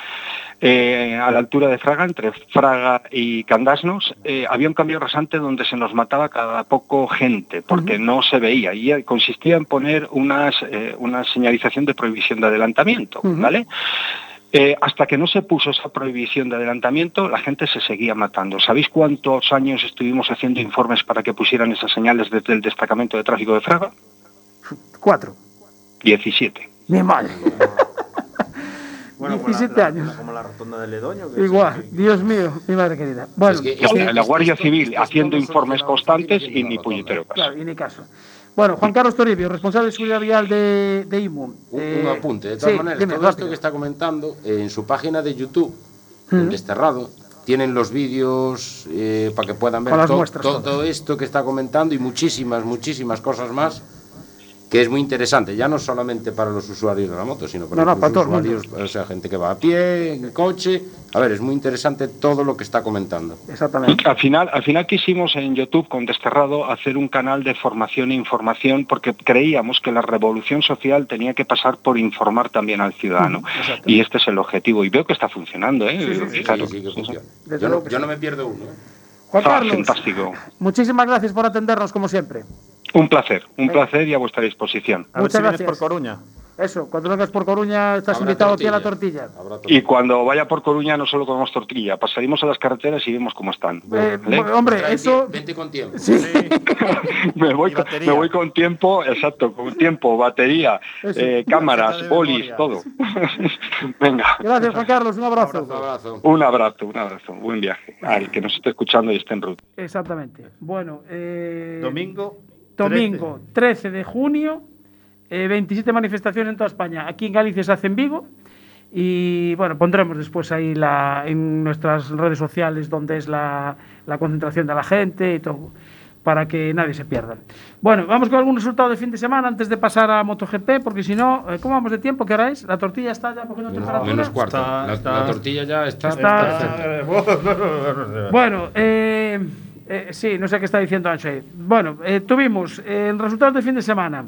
eh, a la altura de Fraga, entre Fraga y Candasnos, eh, había un cambio rasante donde se nos mataba cada poco gente, porque no se veía. Y consistía en poner unas, una señalización de prohibición de adelantamiento, ¿vale? Eh, hasta que no se puso esa prohibición de adelantamiento, la gente se seguía matando. ¿Sabéis cuántos años estuvimos haciendo informes para que pusieran esas señales desde el destacamento de tráfico de Fraga? Cuatro. 17. Mi madre. Bueno, como 17 la- la- años. Como la rotonda de Ledoño. que Igual, Dios mío, mi madre querida. Bueno, la, la Guardia Civil haciendo informes constantes y ni puñetero caso. Claro, y ni caso. Bueno, Juan Carlos Toribio, responsable de seguridad vial de, de IMU. Un, Eh, un apunte, de todas sí, maneras, dime, todo esto rápido. que está comentando, eh, en su página de YouTube, Ujú. en Desterrado, tienen los vídeos eh, para que puedan ver to- muestras todo todas. esto que está comentando y muchísimas, muchísimas cosas más, que es muy interesante, ya no solamente para los usuarios de la moto, sino para No, no, los para todo el mundo. usuarios, o sea, gente que va a pie, en coche. A ver, es muy interesante todo lo que está comentando. Exactamente. Al final, al final quisimos en YouTube con Desterrado hacer un canal de formación e información porque creíamos que la revolución social tenía que pasar por informar también al ciudadano. Y este es el objetivo. Y veo que está funcionando, ¿eh? Sí, sí, sí, Fijaros. Sí, que funciona. Desde Yo no, yo no me pierdo uno. ¿eh? Juan Ah, fantástico. muchísimas gracias por atendernos como siempre. Un placer, un placer y a vuestra disposición. A ver Muchas si gracias. por Coruña. Eso, cuando vengas por Coruña estás Habrá invitado aquí a la tortilla. tortilla. Y cuando vaya por Coruña no solo comemos tortilla, pasaremos a las carreteras y vemos cómo están. Eh, ¿vale? hombre, Trae eso... Vente con tiempo. Sí. me, voy con, me voy con tiempo, exacto, con tiempo, batería, eh, cámaras, bolis, memoria. todo. Venga, Gracias, Juan Carlos, un abrazo. Un abrazo. un abrazo, un abrazo, buen viaje. Al que nos esté escuchando y esté en ruta. Exactamente. Bueno, eh, Domingo. Domingo 13 de junio, eh, 27 manifestaciones en toda España. Aquí en Galicia se hace en Vigo. Y bueno, pondremos después ahí la, en nuestras redes sociales donde es la, la concentración de la gente y todo, para que nadie se pierda. Bueno, vamos con algún resultado de fin de semana antes de pasar a MotoGP, porque si no, eh, ¿cómo vamos de tiempo? ¿Qué hora es? ¿La tortilla está ya cogiendo Menos, temperatura? menos cuarto. Está- la, está- la tortilla ya está, Está-. Bueno, eh, eh, sí, no sé qué está diciendo Ancho. Bueno, eh, tuvimos eh, en resultados de fin de semana.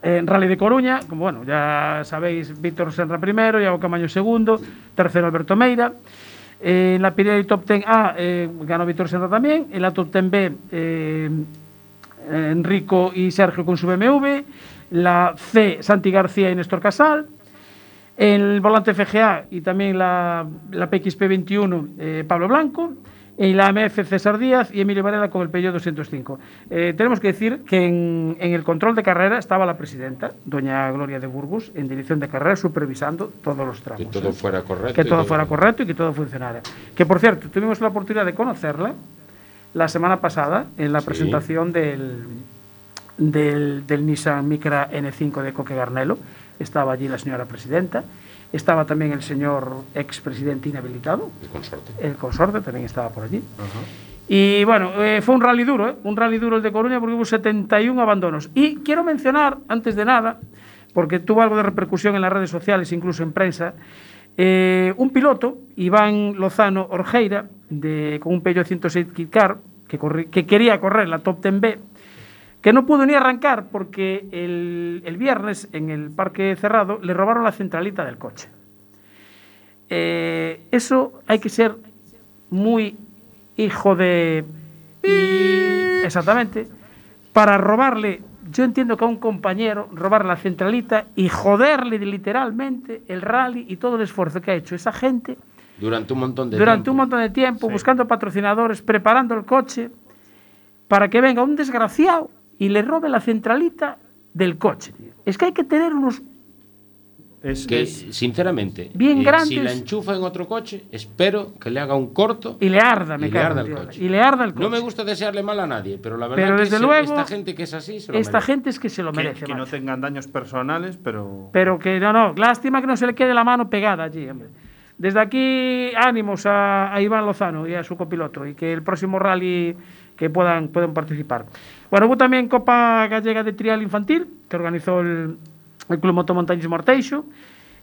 En Rally de Coruña, como bueno, ya sabéis, Víctor Senra primero, Iago Camaño segundo, tercero Alberto Meira. En la Pirelli Top 10 A ganó Víctor Senra también. En la Top 10 B, Enrico y Sergio con su BMW. La C, Santi García y Néstor Casal. En el volante FGA y también la, la PXP21, eh, Pablo Blanco. En la MF, César Díaz y Emilio Varela con el Peugeot 205. Eh, tenemos que decir que en, en el control de carrera estaba la presidenta, doña Gloria de Burgos, en dirección de carrera, supervisando todos los tramos. Que todo ¿eh? fuera correcto. que y todo fuera correcto y que todo funcionara. Que por cierto, tuvimos la oportunidad de conocerla la semana pasada en la Sí. presentación del, del, del Nissan Micra N5 de Coque Garnelo. Estaba allí la señora presidenta. Estaba también el señor expresidente inhabilitado, El consorte. el consorte también estaba por allí. Y bueno, eh, fue un rally duro, ¿eh? un rally duro el de Coruña porque hubo 71 abandonos. Y quiero mencionar, antes de nada, porque tuvo algo de repercusión en las redes sociales, incluso en prensa, eh, un piloto, Iván Lozano Orgeira, de, con un Peugeot 106 Kit Car, que, corri- que quería correr la Top 10B, que no pudo ni arrancar porque el, el viernes en el parque cerrado le robaron la centralita del coche. Eh, eso hay que ser muy hijo de... y- exactamente. para robarle, yo entiendo que a un compañero, robar la centralita y joderle literalmente el rally y todo el esfuerzo que ha hecho esa gente Durante un montón de durante tiempo. un montón de tiempo, buscando patrocinadores, preparando el coche, para que venga un desgraciado y le robe la centralita del coche. tío. Es que hay que tener unos... que, sinceramente, Bien eh, grandes. si la enchufa en otro coche, espero que le haga un corto Y le arda, me y le cago arda en el coche. Y le arda el coche. No me gusta desearle mal a nadie, pero la verdad Pero que desde ese- luego, esta gente que es así se lo Esta merece. gente es que se lo Que, merece. que no macho. tengan daños personales, pero. Pero que no, no, lástima que no se le quede la mano pegada allí, hombre. Desde aquí, ánimos a, a Iván Lozano y a su copiloto y que el próximo rally que puedan, puedan participar. Bueno, hubo también Copa Gallega de Trial Infantil, que organizó el, el Club Motomontañismo Arteixo.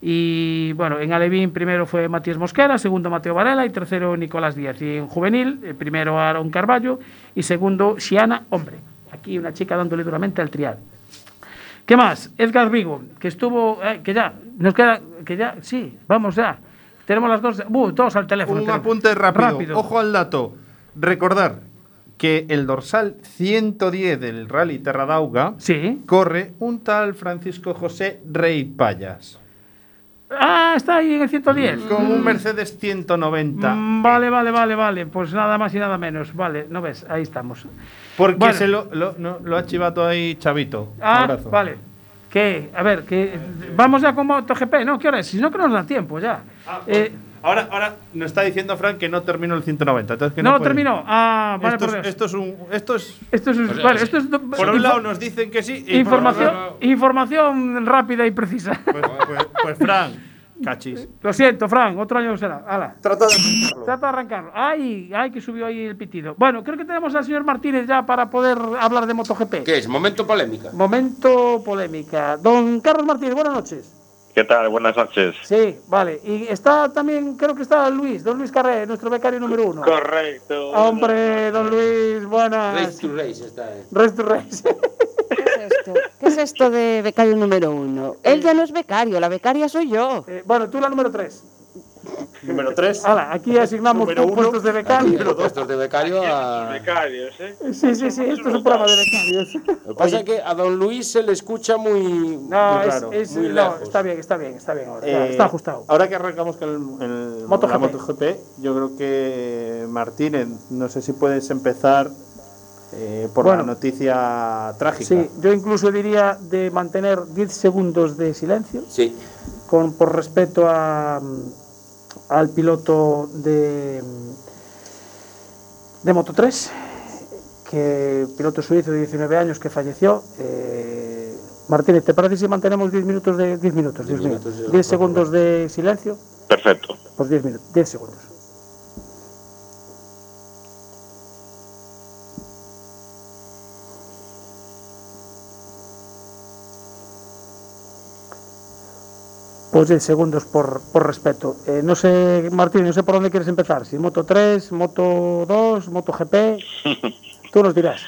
Y bueno, en Alevín primero fue Matías Mosquera, segundo Mateo Varela y tercero Nicolás Díaz. Y en juvenil, eh, primero Aaron Carballo y segundo Xiana Hombre. Aquí una chica dándole duramente al trial. ¿Qué más? Edgar Vigo, que estuvo, eh, que ya, nos queda, que ya, sí, vamos ya. Tenemos las dos, uh, todos al teléfono. Un tenemos. apunte rápido. Ojo al dato. Recordar que el dorsal 110 del Rally Terradauga corre un tal Francisco José Rey Payas. Ah, está ahí en el 110. Con un Mercedes 190. Mm, Vale, vale, vale, vale. Pues nada más y nada menos. Vale, ¿no ves? Ahí estamos. Porque Bueno. se lo, lo- no, lo ha chivado ahí Chavito. Ah, abrazo. vale. ¿Qué? A ver, que vamos ya con MotoGP, ¿no? ¿Qué hora es? Si no, que nos da tiempo ya. Eh, Ahora, ahora nos está diciendo Frank que no terminó el 190. Entonces que no, no, lo puede. terminó. Ah, vale, esto, es, esto es un. Esto es. Esto es, sea, vale, sí. esto es Por un lado nos dicen que sí. y por información, otro- información rápida y precisa. Pues, pues, pues Frank, cachis. Lo siento, Fran, otro año será. Hala. Trata de arrancarlo. Trata de arrancarlo. Ay, ay, que subió ahí el pitido. Bueno, creo que tenemos al señor Martínez ya para poder hablar de MotoGP. ¿Qué es? Momento polémica. Momento polémica. Don Carlos Martínez, buenas noches. ¿Qué tal? Buenas noches. Sí, vale. Y está también, creo que está Luis, don Luis Carré, nuestro becario número uno. Correcto. Hombre, don Luis, buenas. Race to race está. eh. Race to race. ¿Qué es esto de becario número uno? Él ya no es becario, la becaria soy yo. Eh, bueno, tú la número tres. Número 3. Hala, aquí asignamos Número uno. puestos de becario. Los puestos de becario a... Becarios, ¿eh? Sí, sí, sí, esto es un programa de becarios. Lo que pasa es que a don Luis se le escucha muy, No, muy es, raro, es- muy no, lejos. está bien, está bien, está bien ahora. Eh, está ajustado. Ahora que arrancamos con el, el MotoGP. la MotoGP, yo creo que Martínez, no sé si puedes empezar eh, por Bueno. la noticia trágica. Sí, yo incluso diría de mantener 10 segundos de silencio Sí. con, por respeto a, al piloto de, de Moto 3, que piloto suizo de 19 años que falleció. Eh, Martínez, ¿te parece si mantenemos 10 minutos de 10 minutos, Dios mío, minutos, yo 10 creo. segundos de silencio? Perfecto. Pues 10 minutos, 10 segundos. Pues 10 segundos por, por respeto. Eh, no sé, Martín, no sé por dónde quieres empezar. Si Moto 3, Moto 2, Moto GP. Tú nos dirás.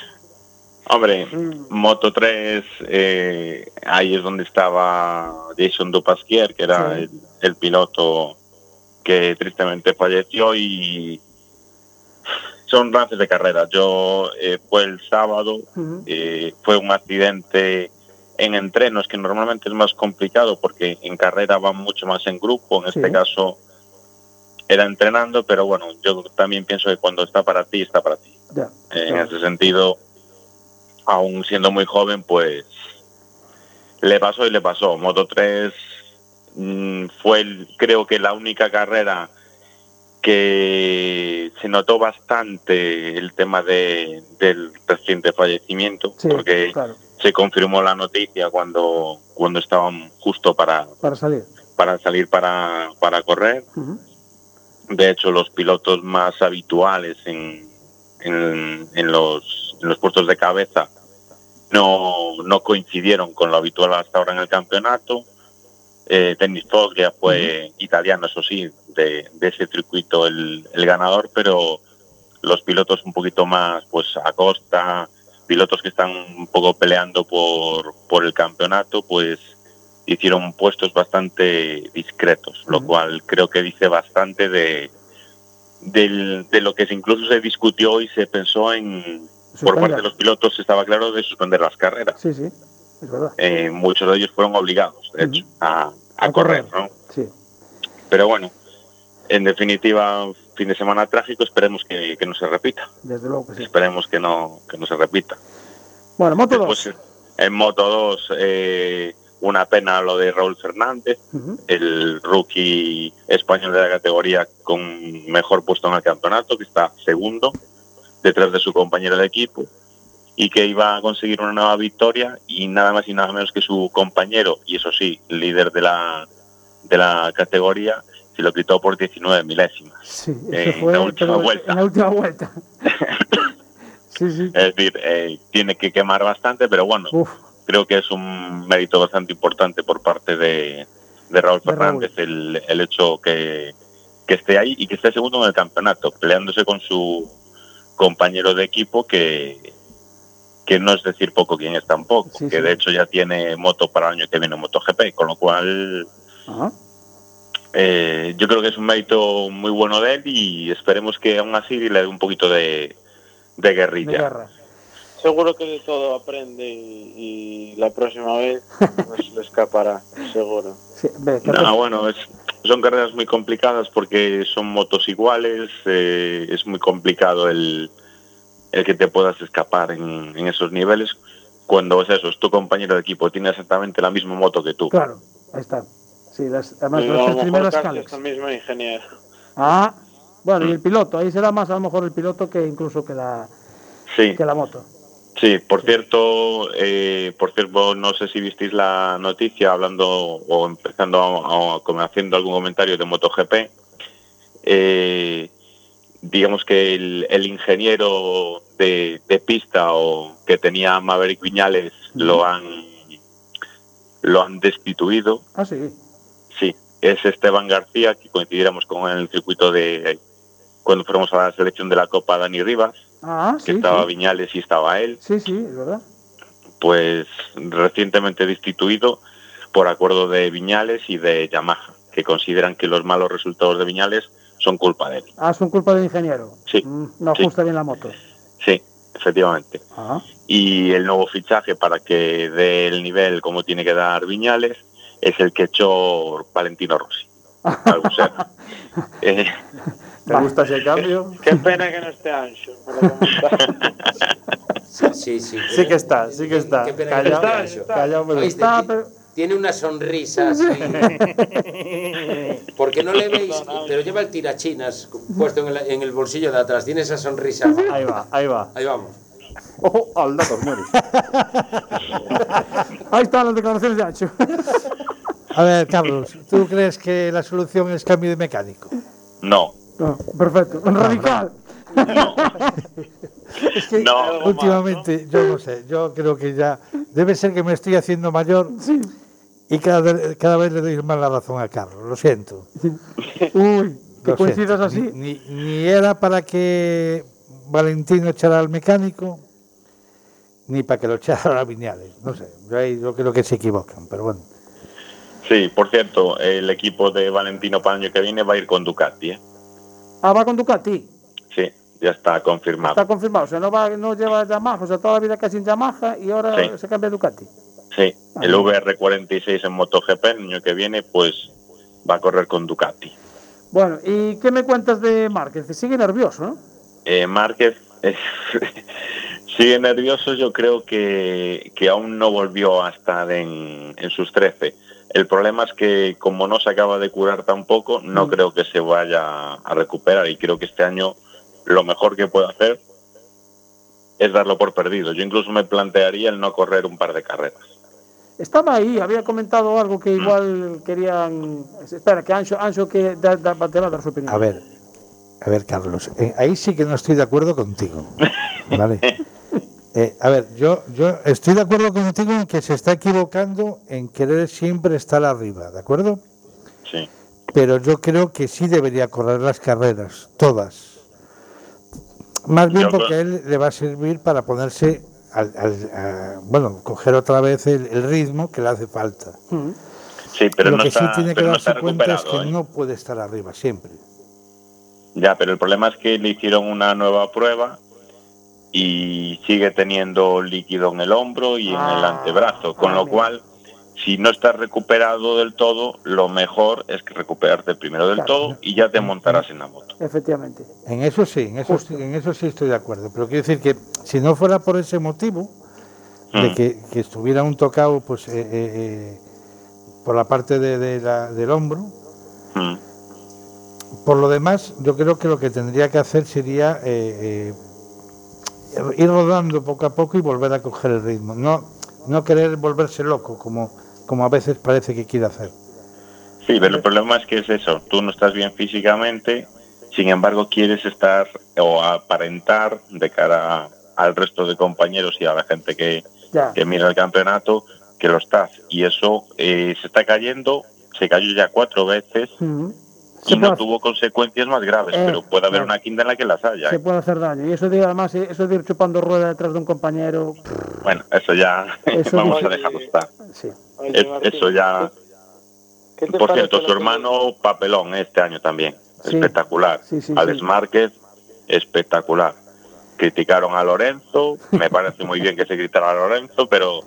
Hombre, Moto 3, eh, ahí es donde estaba Jason Dupasquier, que era Sí. el, el piloto que tristemente falleció y son rances de carrera. Yo eh, fue el sábado, eh, fue un accidente en entrenos que normalmente es más complicado porque en carrera van mucho más en grupo, en Sí. este caso era entrenando, pero bueno, yo también pienso que cuando está para ti, está para ti. Ya. En ese sentido, aún siendo muy joven, pues le pasó y le pasó. Moto 3 mm, fue, el- creo que la única carrera que se notó bastante el tema de, del reciente fallecimiento, Sí, porque claro, se confirmó la noticia cuando, cuando estaban justo para, para salir. para salir para, para correr. De hecho, los pilotos más habituales en, en, en los, en los puestos de cabeza no, no coincidieron con lo habitual hasta ahora en el campeonato. Eh, Denis Foglia fue italiano, eso sí, de, de ese circuito el, el ganador, pero los pilotos un poquito más, pues Acosta, pilotos que están un poco peleando por, por el campeonato, pues hicieron puestos bastante discretos, lo cual creo que dice bastante de, del- de lo que incluso se discutió y se pensó en, por parte de los pilotos estaba claro de suspender las carreras. Sí, sí, es verdad. Eh, muchos de ellos fueron obligados, de hecho, a, a correr, ¿no? Sí. Pero bueno, en definitiva, fin de semana trágico, esperemos que, que no se repita. Desde luego que sí. Esperemos que no, que no se repita. Bueno, Moto 2. Después, en Moto 2, eh, una pena lo de Raúl Fernández, el rookie español de la categoría con mejor puesto en el campeonato, que está segundo, detrás de su compañero de equipo, y que iba a conseguir una nueva victoria, y nada más y nada menos que su compañero, y eso sí, líder de la, de la categoría, se lo quitó por 19 milésimas. Sí, Eh, fue la última vuelta. en la última vuelta. sí, sí. Es decir, eh, tiene que quemar bastante, pero bueno, Uf. creo que es un mérito bastante importante por parte de, de Raúl De Raúl. Fernández el, el hecho que, que esté ahí y que esté segundo en el campeonato, peleándose con su compañero de equipo que, que no es decir poco quién es tampoco, Sí, que sí. de hecho ya tiene moto para el año que viene, MotoGP, con lo cual Ajá. Eh, yo creo que es un mérito muy bueno de él y esperemos que aún así le dé un poquito de, de guerrilla. De guerra. Seguro que de todo aprende y, y la próxima vez pues, le escapará, seguro. Sí, ve, que No, bueno, es- son carreras muy complicadas porque son motos iguales, eh, es muy complicado el, el que te puedas escapar en, en esos niveles. Cuando es eso, es tu compañero de equipo, tiene exactamente la misma moto que tú. Claro, ahí está. Sí, las, además las tres primeras es mismo ingeniero. Ah, bueno, y el piloto, ahí será más a lo mejor el piloto que incluso que la, Sí, que la moto. sí, por cierto, eh, por cierto, no sé si visteis la noticia hablando o empezando a, haciendo algún comentario de MotoGP. Eh, digamos que el, el ingeniero de, de pista o que tenía Maverick Viñales lo han lo han destituido. Ah, sí. Sí, es Esteban García, que coincidiéramos con el circuito de cuando fuimos a la selección de la Copa Dani Rivas, Ah, que estaba sí. Viñales y estaba él, Sí, sí, es verdad. pues recientemente destituido por acuerdo de Viñales y de Yamaha, que consideran que los malos resultados de Viñales son culpa de él. Ah, son culpa del ingeniero. Sí, Mm, no sí. ajusta bien la moto. sí, efectivamente. Y el nuevo fichaje para que dé el nivel como tiene que dar Viñales es el que echó Valentino Rossi. al. Eh, ¿Te gusta ese cambio? Qué pena que no esté Ancho. Sí, sí. Sí que está, sí que está. Qué pena que Callao, no esté Ancho. callao, pero Oíste, está. ti- Tiene una sonrisa así. Porque no le veis, pero lleva el tirachinas puesto en el, en el bolsillo de atrás. Tiene esa sonrisa. Ahí va, ahí va. Ahí vamos. Ojo al dato, muere. ahí están las declaraciones de Ancho. A ver, Carlos, ¿tú crees que la solución es cambio de mecánico? no, No, perfecto. Radical. Es que No. últimamente, yo no sé, yo creo que ya debe ser que me estoy haciendo mayor y cada, vez- cada vez le doy más la razón a Carlos, lo siento. Uy, que coincidas siento. así. Ni, ni- ni era para que Valentino echara al mecánico, ni para que lo echara a Viñales. No sé, yo, ahí yo creo que se equivocan, pero bueno. sí, por cierto, el equipo de Valentino para el año que viene va a ir con Ducati, ¿eh? Ah, va con Ducati. Sí, ya está confirmado. Está confirmado. O sea, no, va, no lleva Yamaha. O sea, toda la vida casi en Yamaha y ahora Sí. se cambia a Ducati. Sí, el VR46 en MotoGP el año que viene pues va a correr con Ducati. Bueno, ¿y qué me cuentas de Márquez? Sigue nervioso, ¿no? Eh, Márquez eh, sigue nervioso, yo creo que, que aún no volvió a estar en, en sus 13. El problema es que como no se acaba de curar tampoco, no creo que se vaya a recuperar y creo que este año lo mejor que puede hacer es darlo por perdido. Yo incluso me plantearía el no correr un par de carreras. Estaba ahí, había comentado algo que igual querían. Espera, que Ancho, Ancho que da, da- te va a dar su opinión. A ver, a ver, Carlos, eh, ahí sí que no estoy de acuerdo contigo. ¿Vale? Eh, a ver, yo, yo estoy de acuerdo contigo en que se está equivocando en querer siempre estar arriba, ¿de acuerdo? Sí. Pero yo creo que sí debería correr las carreras, todas. Más bien porque a él le va a servir para ponerse, al, al- a- bueno, coger otra vez el, el ritmo que le hace falta. Sí, pero Lo no que está, sí tiene que no darse cuenta es que ¿eh? no puede estar arriba siempre. Ya, pero el problema es que le hicieron una nueva prueba y sigue teniendo líquido en el hombro y en el Ah, antebrazo, con ah, lo cual, si no estás recuperado del todo, lo mejor es que recuperarte primero del Claro. todo y ya te montarás en la moto. Efectivamente. En eso sí, en eso, sí, en eso sí estoy de acuerdo. Pero quiero decir que si no fuera por ese motivo, de Mm. que, que estuviera un tocado pues, eh, eh, eh, por la parte de, de la- del hombro, Mm. por lo demás, yo creo que lo que tendría que hacer sería eh, eh, ir rodando poco a poco y volver a coger el ritmo. No, no querer volverse loco, como, como a veces parece que quiere hacer. Sí, pero el problema es que es eso, tú no estás bien físicamente, sin embargo quieres estar o aparentar de cara a- al resto de compañeros y a la gente que, Ya. que mira el campeonato que lo estás. Y eso eh, se está cayendo, se cayó ya cuatro veces. Y no puede- tuvo consecuencias más graves, Eh, pero puede haber claro. una quinta en la que las haya. Se ¿eh? puede hacer daño. Y eso de, además, eh, eso de ir chupando rueda detrás de un compañero. Bueno, eso ya Eso vamos dice- a dejarlo estar. Sí. Es- eso ya... ¿Qué te Por cierto, su que- hermano papelón este año también. Sí. Espectacular. Sí, sí, Alex sí. Márquez, espectacular. Criticaron a Lorenzo, me parece muy bien que se gritara a Lorenzo, pero,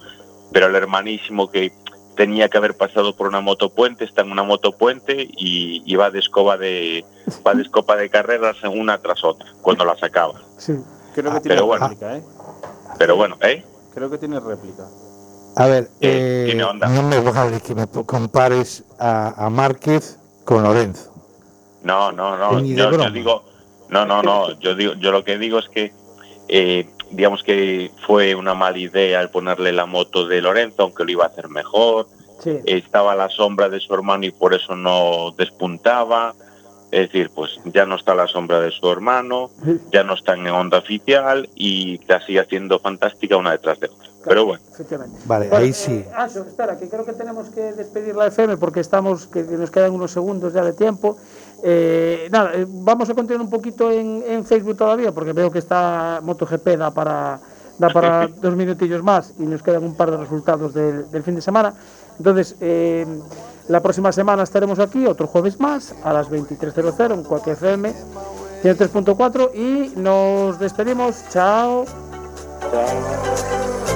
pero el hermanísimo que tenía que haber pasado por una motopuente, está en una motopuente y, y va de escoba de va de escoba de carreras una tras otra, cuando la sacaba. Sí. Creo que Ah, tiene pero bueno. ¿eh? Pero bueno, ¿eh? Creo que tiene réplica. A ver, Eh, eh, tiene onda. no me vale que me compares a, a Márquez con Lorenzo. No, no, no. Yo, yo digo, no, no, no. Yo digo, yo lo que digo es que, eh, digamos que fue una mala idea el ponerle la moto de Lorenzo, aunque lo iba a hacer mejor. Sí. Estaba a la sombra de su hermano y por eso no despuntaba. Es decir, pues ya no está a la sombra de su hermano, ya no están en onda oficial y la sigue haciendo fantástica una detrás de otra. Pero bueno, Efectivamente. Vale, Bueno, ahí eh, sí. Anxo, espera, que creo que tenemos que despedir la FM porque estamos, que nos quedan unos segundos ya de tiempo. Eh, nada, eh, vamos a continuar un poquito en, en Facebook todavía porque veo que está MotoGP da para, da para dos minutillos más y nos quedan un par de resultados del, del fin de semana. Entonces, eh, la próxima semana estaremos aquí, otro jueves más, a las 23.00 en cualquier FM 103.4 y nos despedimos. Chao. Chao.